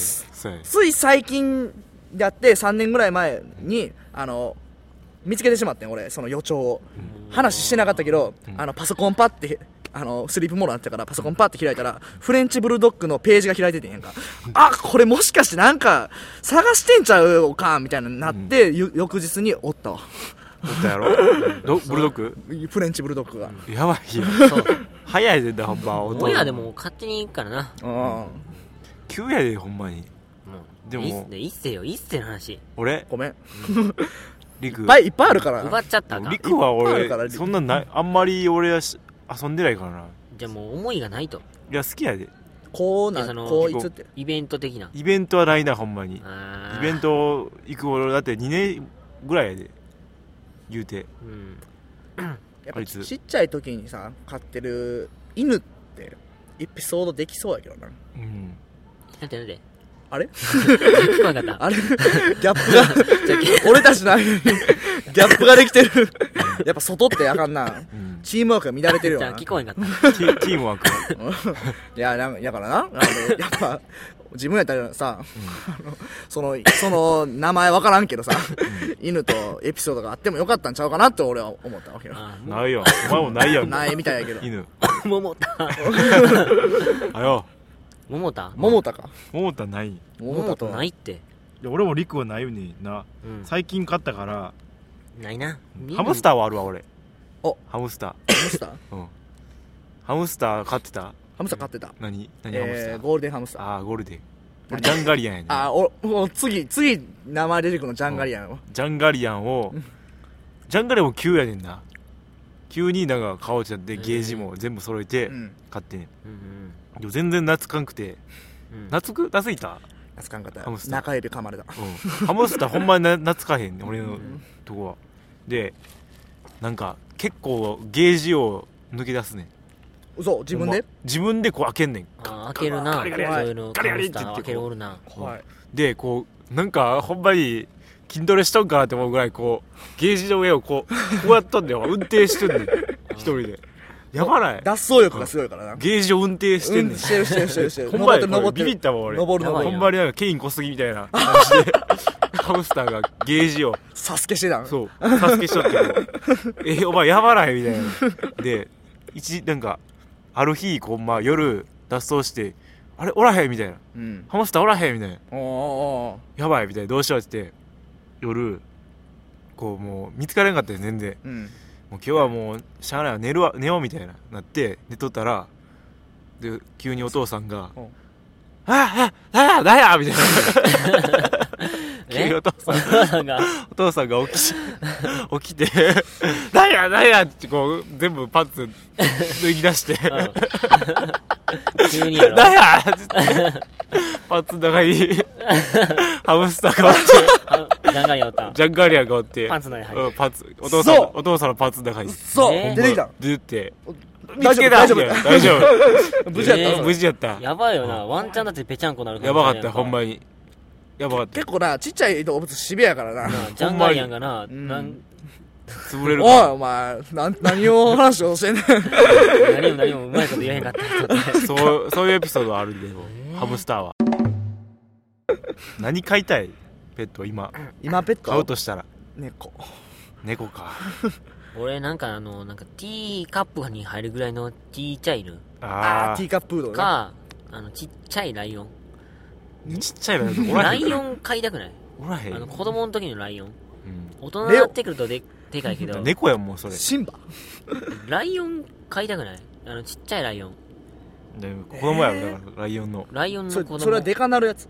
つい最近やって3年ぐらい前にあの見つけてしまってん俺その予兆を、話してなかったけど、あのパソコンパッてあのスリープモードになってたからパソコンパッて開いたらフレンチブルドッグのページが開いててんやんか。あこれもしかしてなんか探してんちゃうおかんみたいなになって、ゆ翌日におったわ。おったやろ？どブルドッグ？フレンチブルドッグが。やばいよ。そう。早いでんだほんまお父親でも勝手に行くからな。うん。急やでほんまに。もうでも。いいっすねいいっすよいいっすよの話。俺？ごめん。い リク。っぱいいっぱいあるから。奪っちゃったらあかんリクはいっぱいある俺からそんなないあんまり俺はし遊んでないからな。じゃあもう思いがないと。いや好きやで。こうないやそのこういつって。イベント的な。イベントはないなほんまに。あー。イベント行く俺だって2年ぐらいやで言うて。うん。やっぱちっちゃい時にさ飼ってる犬ってエピソードできそうやけどな。うん。なんてなんであれ？聞こえなかった。あれ？ギャップが。俺たちの間に。ギャップができてる。やっぱ外ってあかんな。うん。チームワークが乱れてるよじゃあな聞こえなかった。チチームワークいやなんやからな。あのやっぱ自分やったらさ、あのそのその名前わからんけどさ、犬とエピソードがあってもよかったんちゃうかなって俺は思ったわけよ。ないよお前もないやん。ないみたいやけど。犬。桃田 あよ桃田？桃田か。桃田ない。い桃桃田ないって。や俺もリクはないね。んな。うん。最近買ったから。ないな。ハムスターはあるわ俺。お。ハムスタハムスター？ーうん。ハムスター飼ってた？ハムスター飼ってた。何？何ハムスター？えー、ゴールデンハムスター。ああゴールデン。俺ジャンガリアンやねあおもう次次名前出てくるのジャンガリアンよジャンガリアンを。ジャンガリアンも急やねんな。急になんか顔ちゃってゲージも全部揃えてうん。買ってん。ねんうんでも全然懐かんくて。うん。うん懐く？懐いた？懐かんかった。ハムスター。中指噛まれた。うん。ハムスターほんまにな 懐かへんねん俺のとこは。でなんか結構ゲージを抜け出すねん。嘘？自分で？自分でこう開けんねん。開けるな。ガリガリそういうのガリガリハムスター開けるおるな怖い。でこうなんかほんまに筋トレしとんかなって思うぐらいこうゲージの上をこうこうやっとんねん。運転してんねん。一人でやばない。脱走力がすごいからな。ゲージを運転してんねん。うんしてるしてるしてるしてる。ほんまや登ってるビビったわ俺。登る登る。ほんまになんかケイン小杉みたいな感じで。ハムスターがゲージを。サスケしてたん？そう。助けしとってこうえお前やばないみたいな。で一なんかある日こうまあ夜脱走してあれおらへんみたいな。うん。ハムスターおらへんみたいな。おーおやばいみたいな。どうしようって言って夜こうもう見つからなかったよ全然。ーうんもう今日はもうしゃあないわ寝るわ寝ようみたいななって寝とったらで急にお父さんがうん「ああああだや!」みたいな 急にえお父さんがお父さんが起きし 起きて「なんやなんや!」ってこう全部パンツ脱ぎ出してうん 急にや「ろなんや!」って パンツの中にハムスターがおって。あジャンガリおった。ジャンガリアンがおって。パンツの中に入ってうんパンツ。お父さんそうお父さんのパンツの中にそうえー出てきた。で言って。見大丈夫つけた大丈夫。大丈夫。無事やった、無事やった。やばいよな。ワンチャンだってぺちゃんこなるやばかったほんにまに。やばかった。結構なちっちゃい動物シビアやからな。ジャンガリアンがな、ん。なん潰れるおいかお前なん何を話をしてんねん。何も何もうまいこと言えへんかった。そうそういうエピソードはあるんでもハムスターは。何飼いたい？ペット今。今ペット？飼うとしたら。猫。猫か。俺なんかあのなんかティーカップに入るぐらいのちっちゃい犬あああティーカップードかあのちっちゃいライオン。あちっちゃいのおらへん。ライオン飼いたくない？おらへん。あの子供の時のライオン。うん。大人になってくるとででかいけど。猫やんもうそれ。シンバ。ライオン飼いたくない？あのちっちゃいライオンで子供やろだからライオンの。ライオンのそ子供。れそれはデカなるやつ。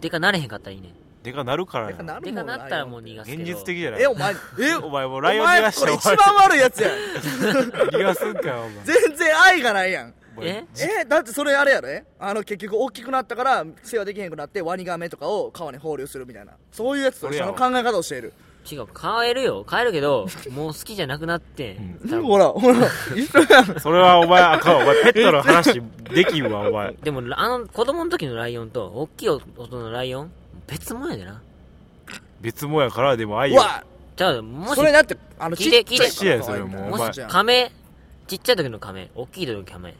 でかなれへんかったらいいねでかなるからでかなるでかもんなったらもう逃がすけど。現実的じゃない？えお前え？お前もうおライオン逃前がしたらこれ一番悪いやつやん。逃がすんかよお前。全然愛がないやん。お前え？え？だってそれあれやろ？あの結局大きくなったから世話できへんくなってワニガメとかを川に放流するみたいな。そういうやつと一緒の考え方をしている違う変えるよ。変えるけど もう好きじゃなくなって、多分。ほらほら一緒やん。それはお前あかんお前ペットの話できんわお前。でもあの子供の時のライオンと大きい音のライオン別物やでな。別もやからでも愛ようわじゃあもしそれだってあの聞いてちっちゃい聞いてから可愛いみたいなもお前。し亀。ちっちゃい時の亀。大きい時の亀。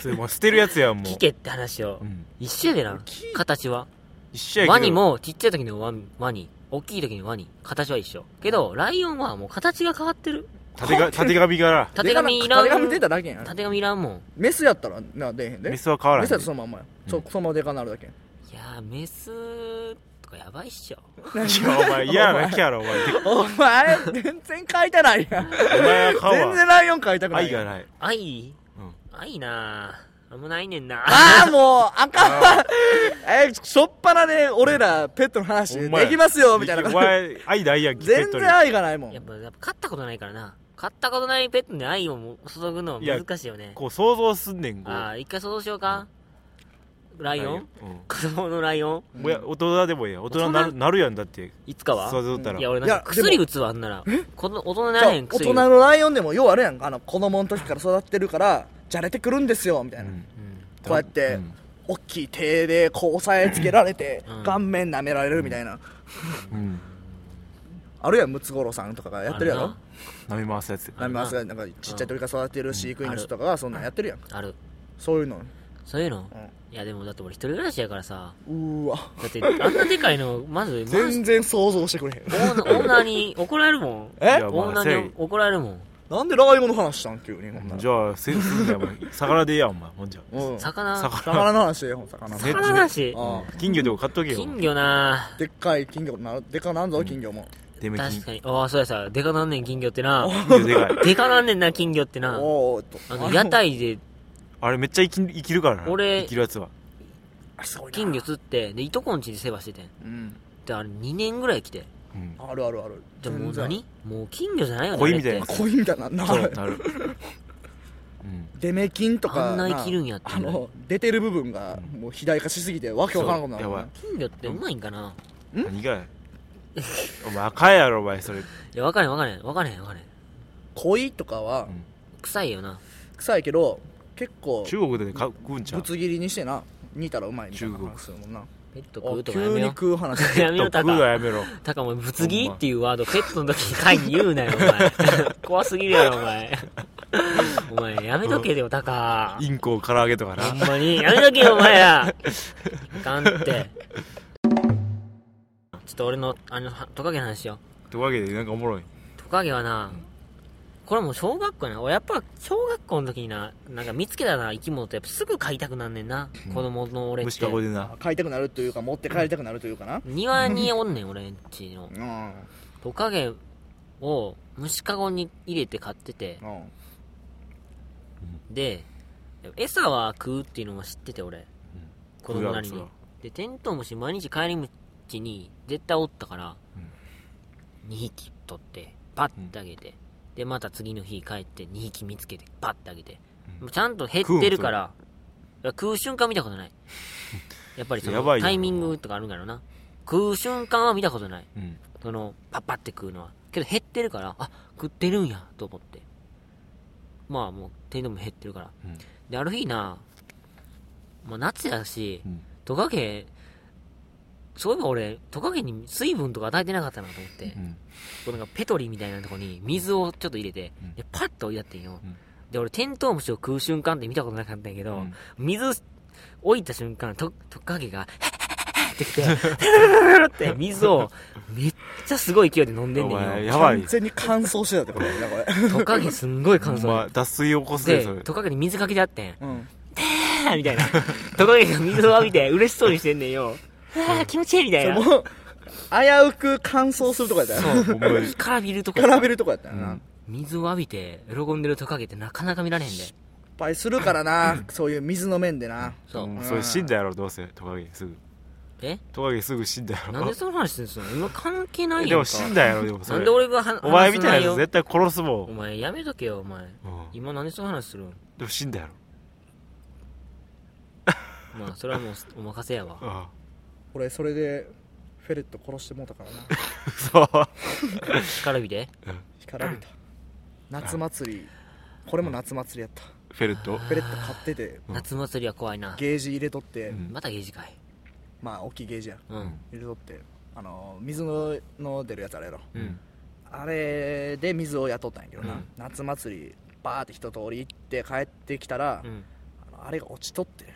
それもう捨てるやつやんもう。聞けって話を、うん。一緒やでな。形は。一緒やけど。ワニもちっちゃい時のワニ。ワニ大きい時のワニ形は一緒。けどライオンはもう形が変わってる。縦が 縦紙から縦紙いらん縦紙出ただけやん。縦紙いらんもん。メスやったらな出えへんで。メスは変わらメスやったらそのまんまや。そそのままでかなるだけいやーメスとかやばいっしょ。いやお前嫌なきやろお前。でお前全然書いてないやん。お前は顔全は然ライオン書いたくない愛がない。愛？うん。愛なあんまないねんな。ああもうあかん。わえしょっぱなで俺らペットの話できますよみたいな。お前愛ないやん全然愛がないもん。やっぱやっぱ飼ったことないからな。飼ったことないペットに愛を注ぐのは難しいよね。こう想像すんねんこう。ああ一回想像しようか。ライオン？うん。子供のライオン？大人でもいいや大人になるなるやんだって。いつかは？想像ったら。いや俺薬打つわあんなら。この大人にならへん薬大人のライオンでもようあるやんあの子供の時から育ってるからじゃれてくるんですよみたいな、うん。こうやって、うん。大きい手でこう押さえつけられて、うん。顔面舐められるみたいな、うん。あるやんムツゴロウさんとかがやってるやろ？あ舐め回すやつ。舐めますあなんかちっちゃい時から育てる飼育員の人とかがそんなんやってるやん。ある。そういうの。そういうの？いやでもだって俺一人暮らしやからさ。うーわ。だってあんなでかいのまず 全然想像してくれへん。オーナーに怒られるもん。え？オーナーに怒られるもんなんでライオンの話したん急に？ほんなら。じゃあセンスんだよお前魚でええやんお前。ほんじゃ。うん。魚。魚。魚の話でほん魚のね魚だしあ金魚でも買っとけよ。金魚な。でっかい金魚なでかなんぞ金魚も。デメ金確かに。ああそうやさでかなんねん金魚ってな。金魚でかい。でかなんねんな金魚ってな。おおっとあの屋台で。あれめっちゃ生き生きるからな。俺生きるやつは。金魚釣ってでいとこんちで世話しててん。うん。であれ2年ぐらい来て。うんあるあるある。じゃあもう何？もう金魚じゃないよね鯉みたいな。恋みたいななそうなる。うんデメキンとかあんな生きるんやってあの出てる部分がもう肥大化しすぎてわけわからんことになるそうやばい。金魚ってうまいんかな？何がや？お前赤いやろお前それ。いや分かれん分かれん。分かれん分かれん。恋とかはうん。臭いよな。臭いけど結構中国で買うんちゃう？ぶつ切りにしてな。煮たらうまいみたいな話するもんなペット食うとかやめよ食う話。う やめようタ食うはカ。やめろ。タカもぶつ切りっていうワードペットの時に会に言うなよお前。怖すぎるやろお前。お前やめとけよタカ。インコ唐揚げとかほんなまに。やめとけよお前ら。あかんって。ちょっと俺のあのはトカゲの話しよう。というわけでなんかおもろい。トカゲはな、これもう小学校やな。俺やっぱ小学校の時にな、なんか見つけたな生き物ってやっぱすぐ飼いたくなんねんな。子供の俺って。虫かごでな買いたくなるというか持って帰りたくなるというかな庭におんねん、俺んちの。うんトカゲを虫かごに入れて飼ってて。うんで、餌は食うっていうのも知ってて俺。子供なりに食うやろ。で、テントウムシ毎日帰り道に絶対おったから、2匹取って、パッてあげて、で、また次の日帰って2匹見つけて、パッてあげて。うんちゃんと減ってるから、食う瞬間見たことない。やっぱりそのタイミングとかあるんだろうな。食う瞬間は見たことない。うんその、パッパって食うのは。けど減ってるから、あ、食ってるんや、と思って。まあもう、天井も減ってるから。うんで、ある日な、まあ夏やし、うんトカゲ、そういえば俺、トカゲに水分とか与えてなかったなと思って、うんこうなんかペトリみたいなとこに水をちょっと入れて、うんでパッと置いてあってんよ。んで、俺、テントウムシを食う瞬間って見たことなかったんやけど、うん水置いた瞬間、トトカゲが、ってきて、って水をめっちゃすごい勢いで飲んでんねんよ。やばい完全に乾燥してたってことだねこれトカゲすんごい乾燥。脱水起こすででそれ、トカゲに水かけてあってん。うんみたいな。トカゲが水を浴びて嬉しそうにしてんねんよ。あー気持ちいいみたいな。もう危うく乾燥するとこやった。よなそう。カビるとこ。空べるとこやった。よな、水を浴びて喜んでるトカゲってなかなか見られへんで。ぱいするからな。そういう水の面でな。そう。もうそれ死んだやろどうせ。トカゲすぐ。え？トカゲすぐ死んだやろ。なんでその話するの？今関係ないやんか。でも死んだやろでもそれ。なんで俺がはお前みたいなやつ絶対殺すもん、お前やめとけよお前。うん。今なんでその話するん？でも死んだやろ。まあそれはもうお任せやわ。あ俺それでフェレット殺してもうたからな。そう。干からびで干からびた夏祭り。これも夏祭りやった。フェレット？フェレット買ってて。うん。夏祭りは怖いな。ゲージ入れとって、うん。またゲージかい。まあ大きいゲージや。うん。入れとって。あの水のの出るやつあれやろ。うん。あれで水を雇ったんやけどな、うん。夏祭りバーって一通り行って帰ってきたら、うん。あのあれが落ちとって。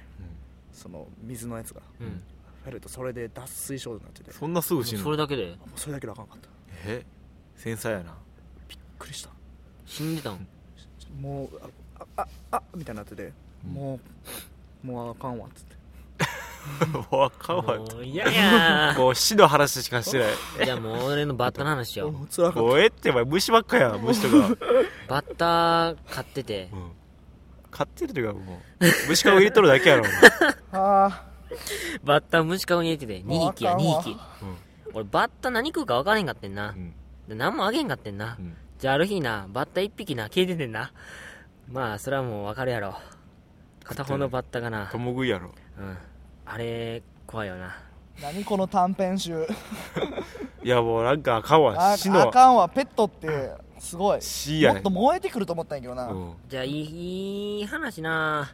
その水のやつが。うんフェレットそれで脱水症状になってて。そんなすぐ死ぬそれだけで？もうそれだけであかんかった。え？繊細やな。びっくりした。死んでたん？もうああああみたいになってて、うん。もうもうあかんわっつって。わかんわ。もう嫌や。こう死の話しかしてない。じゃあもう俺のバッタの話しようもうええってお前虫ばっかや虫とか。バッタ飼ってて。うん。飼ってるというかもう虫かご入れとるだけやろ あ バッタ虫かごに入れてて2匹や2もうあかん。わ匹俺バッタ何食うか分からへんかってんな。何もあげへんかってんな。うん。じゃあある日なバッタ1匹な消えててんな。まあそれはもう分かるやろ。片方のバッタがな。共食いやろ。うん。あれ怖いよな。何この短編集。いやもうなんかあかんわ。あ死の。あかんわ。ペットってすごい。死やねもっと燃えてくると思ったんやけどな、うん。じゃあいいいい話な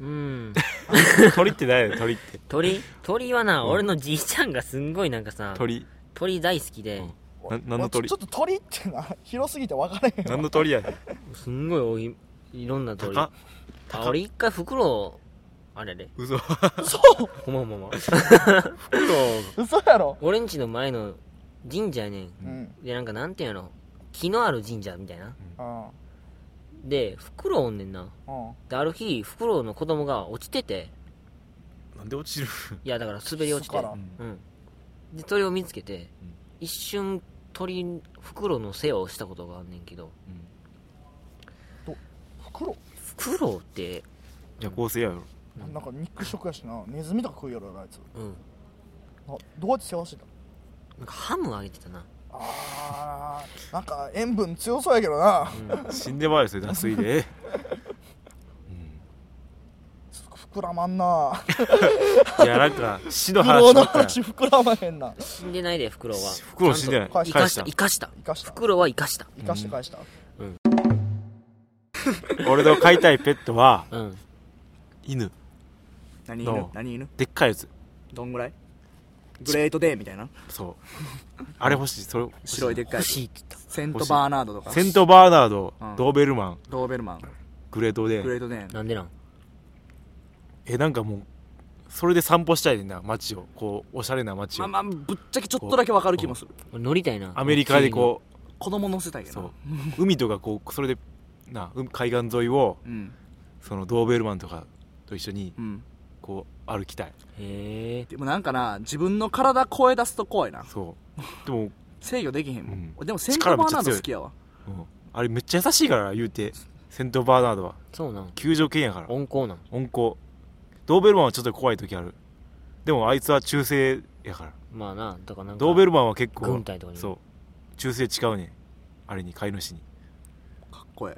うん。鳥って何やねん鳥って？鳥？鳥はな、うん。俺のじいちゃんがすんごいなんかさ鳥。鳥大好きで、うん。な何の鳥？ちょっと鳥ってな広すぎて分からへんわ。何の鳥や？ねんすんごい多いいろんな鳥。鷹あ俺一回袋あれれ嘘。ほんまほんまほんま。袋。嘘やろ？俺んちの前の神社やねん。うん。でなんかなんていうの木のある神社みたいな。うんでフクロウおんねんな。うん。である日フクロウの子供が落ちてて。なんで落ちる？いやだから滑り落ちて。巣から。うん。でそれを見つけて、一瞬鳥フクロウの世話をしたことがあんねんけど。袋フクロウって。夜行性やろ。なんか肉食やしな。ネズミとか食うやろあいつ。うん。あどうやって世話してたなんかハムあげてたなあーなんか塩分強そうやけどな。死んでまうよそれ脱水で。膨らまんな。いやなんか死の袋 の話膨らまへんな死んでないでフクロウは。袋死んでない。返生かした。生かした。生かした。フクロウは生かした。生かして返した。俺の飼いたいペットはうん。犬。何犬？何犬？でっかいやつ。どんぐらい？グレートデーみたいな。そう。あれ欲しい。それ欲し白いでっかい。欲しいって言っセントバーナードとか。セントバーナード、うん。ドーベルマン。ドーベルマン。グレートでグレートデー。たなんでなん？えなんかもうそれで散歩したいねんな街を。こうおしゃれな街を、まあまあぶっちゃけちょっとだけわかる気もする。俺乗りたいな。アメリカでこ子供乗せたいうけどそう。な海とかこうそれでな海海岸沿いをうん。そのドーベルマンとかと一緒にうんこう歩きたい。へえ。でもなんかな自分の体声出すと怖いな。そう。でも、制御できへんもん、うん。俺でもセントバーナード好きやわ。うん。あれめっちゃ優しいからな言うて。セントバーナードは。そうなん。救助犬やから。温厚なん。温厚。ドーベルマンはちょっと怖い時ある。でもあいつは忠誠やから。まあなだからなんかドーベルマンは結構軍隊とかに。そう。忠誠違うねん。あれに飼い主に。かっこえ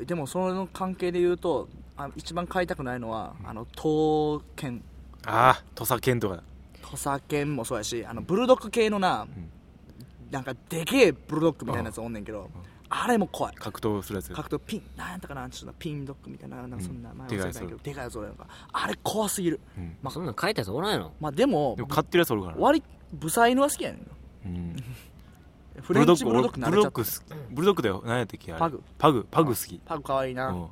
え、でもその関係で言うとあ一番飼いたくないのは、あの刀剣。ああ土佐犬とか土佐犬もそうやしあのブルドッグ系のな、ん。なんかでけえブルドッグみたいなやつおんねんけど、あれも怖い。格闘するやつ格闘ピンなんやったかなちょっとピンドッグみたいななんかそんな前でかいけどでかいやつおるやんか。あれ怖すぎる。うん。まあそんなん書いたやつおらんやろ。まあでもでも飼ってるやつおるから。な割ブサイヌは好きやねん。ようん。フレンチブルドッグブルドッ慣れちゃったグすブルドッグだよ。何やったっけあれ。パグ。パグ。パグ好き。パグかわいいな、うん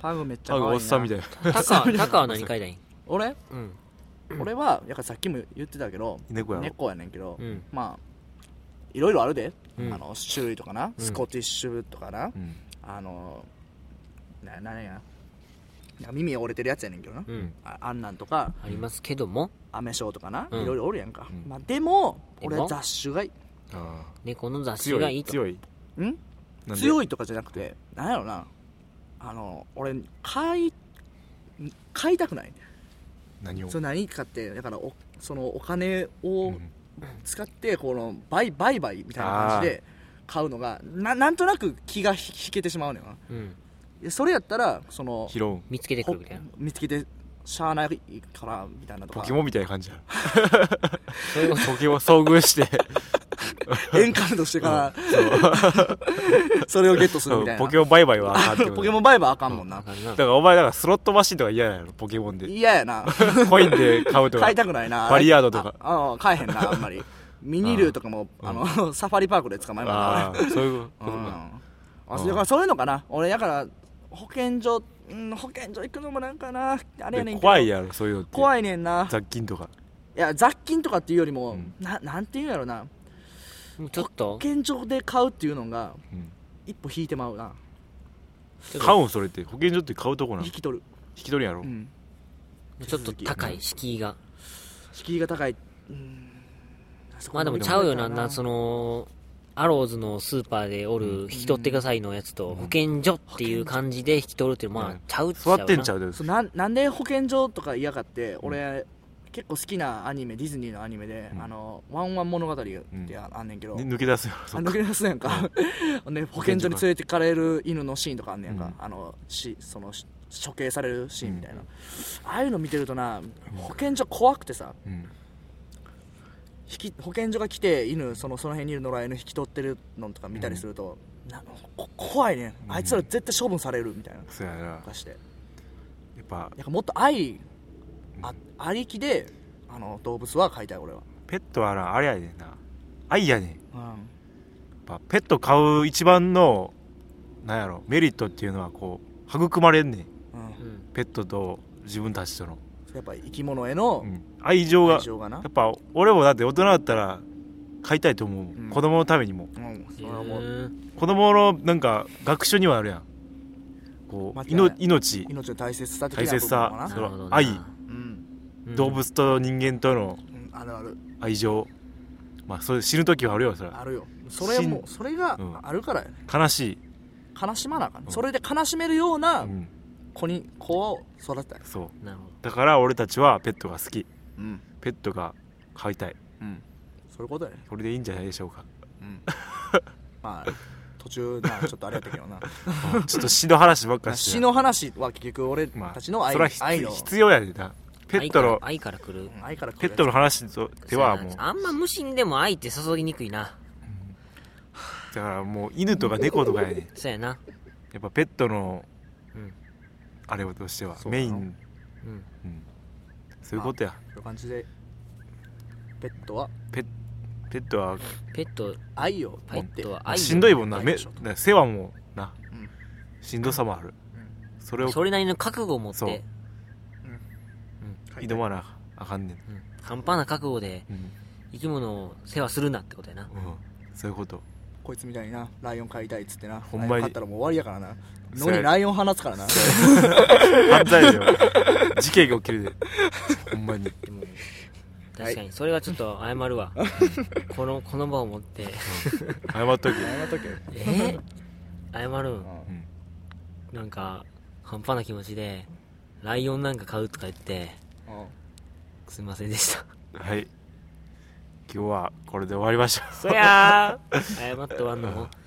パグめっちゃパグかわいいな。おっさんみたいな。タカタカは何書い俺？うん。俺はやっぱさっきも言ってたけど猫やろ。猫やねんけど、うん。まあいろいろあるで、うん。あの種類とかな、うん。スコティッシュとかな、うん。あのな何や。なんか耳折れてるやつやねんけどな、うん。ああんなんとかありますけども。アメショウとかな、うん。いろいろおるやんか、うん。まあ、でもでも？俺雑種がいい。あ猫の雑ー強誌がいいと。い強い。ん？なんで？強いとかじゃなくてなんやろなあの俺飼い飼いたくない。何を？それ何かってだからおそのお金をうん。使ってこの売売買みたいな感じで買うのがななんとなく気が引引けてしまうのよな。うん。でそれやったらその拾う。ん見つけてくほるみたいな。見つけてしゃあないからみたいなとか。ポケモンみたいな感じやそういうこポケモン遭遇して。エンカウントしてから。それをゲットするみたいな。ポケモン売買はあかんポケモン売買あかんもんな。とわかるな。だからお前だからスロットマシンとか嫌やろポケモンで。嫌やな。コインで買うとか。買いたくないな。バリヤードとか。ああ買えへんなあんまり。ミニルーとかもあの サファリパークで捕まえるから。ああそういうこと。俺うん。かあだからそういうのかな。俺だから保健所うん保健所行くのもなんかな。あれやねんけど。怖いやろそういうのって。怖いねんな。雑菌とか。いや雑菌とかっていうよりも、うん。ななんていうんやろな。ちょっと。保健所で買うっていうのがうん。一歩引いてまうな。ちょっと買うんそれって。保健所って買うとこなの引引き取る、き取りやろ？うん、ちょっと高い敷居が。敷居が高い。うん。まあでもちゃうよな。なそのアローズのスーパーでおる引き取ってくださいのやつと保健所っていう感じで引き取るっていうまあうん。ちゃうっちゃう座ってんちゃううでなんなんで保健所とか嫌かって俺、結構好きなアニメディズニーのアニメで「うん。あのワンワン物語」ってあん。ねんけど、ね抜け出すよ。そあっか抜け出すやんか、ほん。で保健所に連れてかれる犬のシーンとかあんねやんか、うん。あのしそのし処刑されるシーンみたいな、ああいうの見てるとな保健所怖くてさ。うん引き保健所が来て犬そのその辺にいる野良犬引き取ってるのとか見たりすると、なこ怖いね。うん。あいつら絶対処分されるみたいな。そうやな。やとかしてっぱ。なんかもっと愛あありきであの動物は飼いたい俺は、ペットはなあれやねんな。愛やねん。やっうんぱペット飼う一番のなんやろメリットっていうのはこう育まれんねん。うん。うん。ペットと自分たちとの、やっぱ生き物へのうん。愛情が愛情がな。やっぱ俺もだって大人だったら飼いたいと思ううん。子供のためにも。うんそうれはもう。ん子供のなんか学習にはなるやん。こういの間違いない命。命の大切さ的な大切さ。部分かなその愛うんうん。動物と人間とのうん。あるある。愛情。まあそれ死ぬ時はあるよそれは。あるよ。それもそれがうん。あるからやね。悲しい、悲しまなあかん。うん。それで悲しめるようう、なん。子に子を育てたい。そう。なるほどだから俺たちはペットが好き。うん。ペットが飼いたい。うん。そういうことやね。これでいいんじゃないでしょうか。うん。まあ途中なちょっとあれやったけどな。ちょっと死の話ばっかりして。死の話は結局俺まあたちの愛,、それは必愛の。必要やでな。ペットの愛から来る。愛から来るペットの話とではもう。あんま無心でも愛って注ぎにくいな。だからもう犬とか猫とかやねそうやな。やっぱペットのうん。あれとしてはメイン、うん。うん、そういうことや。そういう感じでペットは？ペペットは？ペット愛をペッ持ってトは愛をしんどいもんな。め世話もな、うん。しんどさもある、それをそれなりの覚悟を持っそう。て挑まなあかんねん、うん。半端な覚悟でうん。生き物を世話するなってことやな。うん、そういうこと。こいつみたいになライオン飼いたいっつってな。ほんまに飼ったらもう終わりやからなそうや。野にライオン放つからな。犯罪だよ。事件が起きるで。ほんまに。確かに。それはちょっと謝るわ。このこの場を持って。謝っとけ。やめとけ。え？謝るん？うん。なんか半端な気持ちでライオンなんか買うとか言ってすいませんでした。はい。今日はこれで終わりましょう。そやー。謝って終わんの？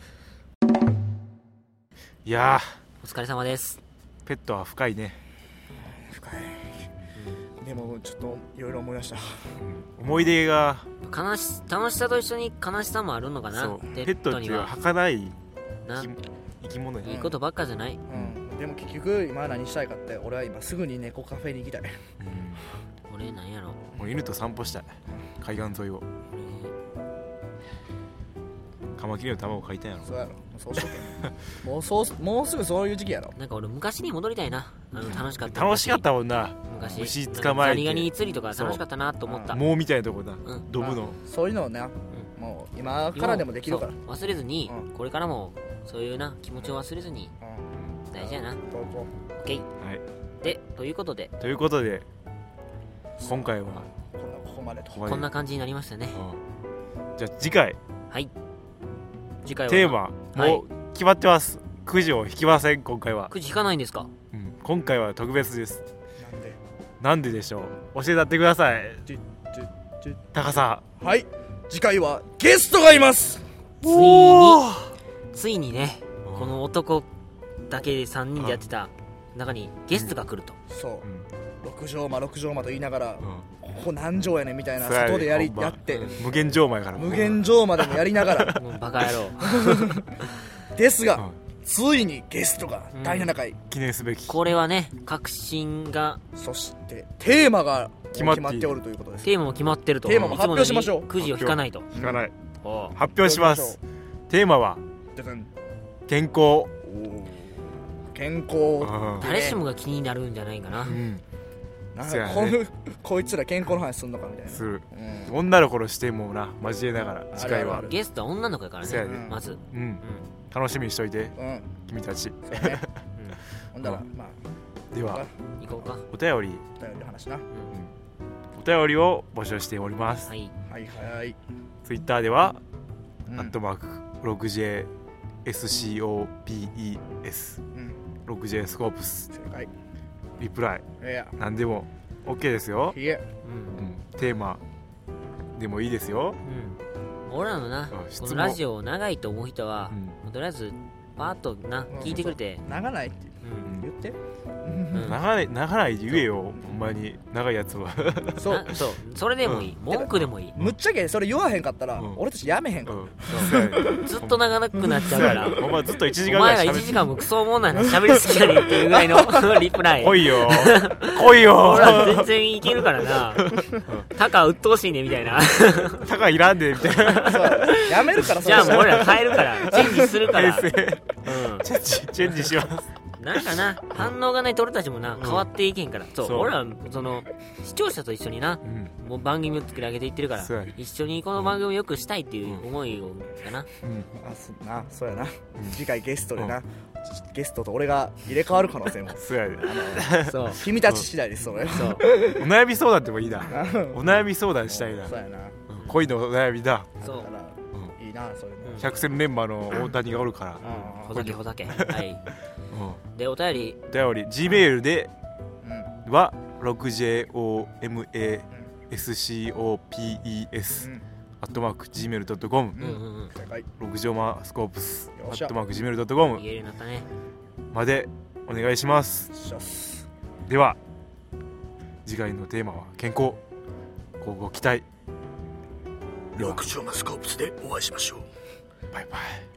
いやお疲れ様です。ーペットは深いね、深い。でもちょっといろいろ思い出した。うん思い出が。悲し楽しさと一緒に悲しさもあるのかな？そう。ペペットっていうットには儚いな。生き生き物やいいことばっかじゃない？うん。でも結局今何したいかって俺は今すぐに猫カフェに行きたい。うん。俺なんやろ。もう犬と散歩したい。海岸沿いをカマキリの卵買いたいやろ。そうやろ。もうそうしとけ。もうそうもうすぐそういう時期やろ。なんか俺昔に戻りたいな。あの楽しかった。楽しかったもんな。昔。虫捕まえて。ザリガニ釣りとか楽しかったなと思った。もう。みたいなとこだ。うん。ドブの。まあそういうのをねもう今からでもできるから。忘れずに、うん。これからもそういうな気持ちを忘れずにうん。大事やな。こうこ OK はい。でということで。ということで今回は、うこんなここまでと。ここまで。こんな感じになりましたね。うん。じゃあ次回。はい次回は。テーマはい。もう決まってます。くじを引きません今回は、くじ引かないんですか？うん。今回は特別です。なんで？なんででしょう？教えたってください。高さ。はい。次回はゲストがいます。ついに。ついにねこの男だけで3人でやってた中にゲストが来ると、そう。うん六畳間六畳間と言いながらうん。ここ何畳やねんみたいな外でやりやって。無限上前から。無限上までもやりながら。バカ野郎。ですがうん。ついにゲストが第7回。記念すべき。これはね確信がそしてテーマが決まっておるということです。テーマも決まってると。テーマも発表しましょう。くじを引かないと。聞かない。発表します。テーマは健康。健康。うん。誰しもが気になるんじゃないかな。うんなんそうやね。かこのこいつら健康の話すんのかみたいな。する。うん。女の子の視点もな交えながら次回は。ゲストは女の子やからね。そうやね。まず、うん。うん。楽しみにしといて。うん。君たち。そうね。ほんだらまあ。では行こうか、お便り。お便りの話な。お便りを募集しております。はい。はいはい。ツイッターではうん。アットマーク 6JSCOPES うん。6J スコープス。正解リプライ。何でも OK ですよ、いえうん。うん、テーマでもいいですよ、うん、俺らのなあ質問。このラジオ長いと思う人はう、ん。とりあえずパーッとな聞いてくれて、長ないって。うん。言って。うん長ない長ないで言えよほんまに。長いやつは。そう。なそう。それでもいい、文句でもいい、むっちゃけそれ言わへんかったらうん。俺たちやめへんから。ずっと長くなっちゃうから。お前ずっと1時間お前ら1ぐらい喋時間もクソおもんないな喋りすぎやねんっていうぐらいの リプライ。来いよ。来いよ。俺ら全然いけるからな。タカ鬱陶しいねみたいな。高いらんでみたいな。やめるからじゃあもう俺らら変えるからチェンジするから。平成。うん。チェンジチェンジしますなんかな反応がないと俺たちもな変わっていけんから。そうそう。俺らその視聴者と一緒になうん。もう番組を作り上げていってるから一緒にこの番組をよくしたいっていう思いをかな。うん。あそなそうやな。次回ゲストでなゲストと俺が入れ替わる可能性も。そうやで。そう。君たち次第ですそれそう。お悩み相談でもいいな。お悩み相談したいな。そうやな。うん。恋のお悩みだ。そう。いいなそういうのうん。百戦錬磨の大谷がおるから。あほざけほざけ。はい。うんでお便り。お便り。G メールでうんは 6JOMASCOPES うん。アットマーク Gmail.com うん六畳間スコープス。アットマーク Gmail.com 言えるなったね。までお願いします。では次回のテーマは健康。乞うご期待。六畳間スコープスでお会いしましょう。バイバイ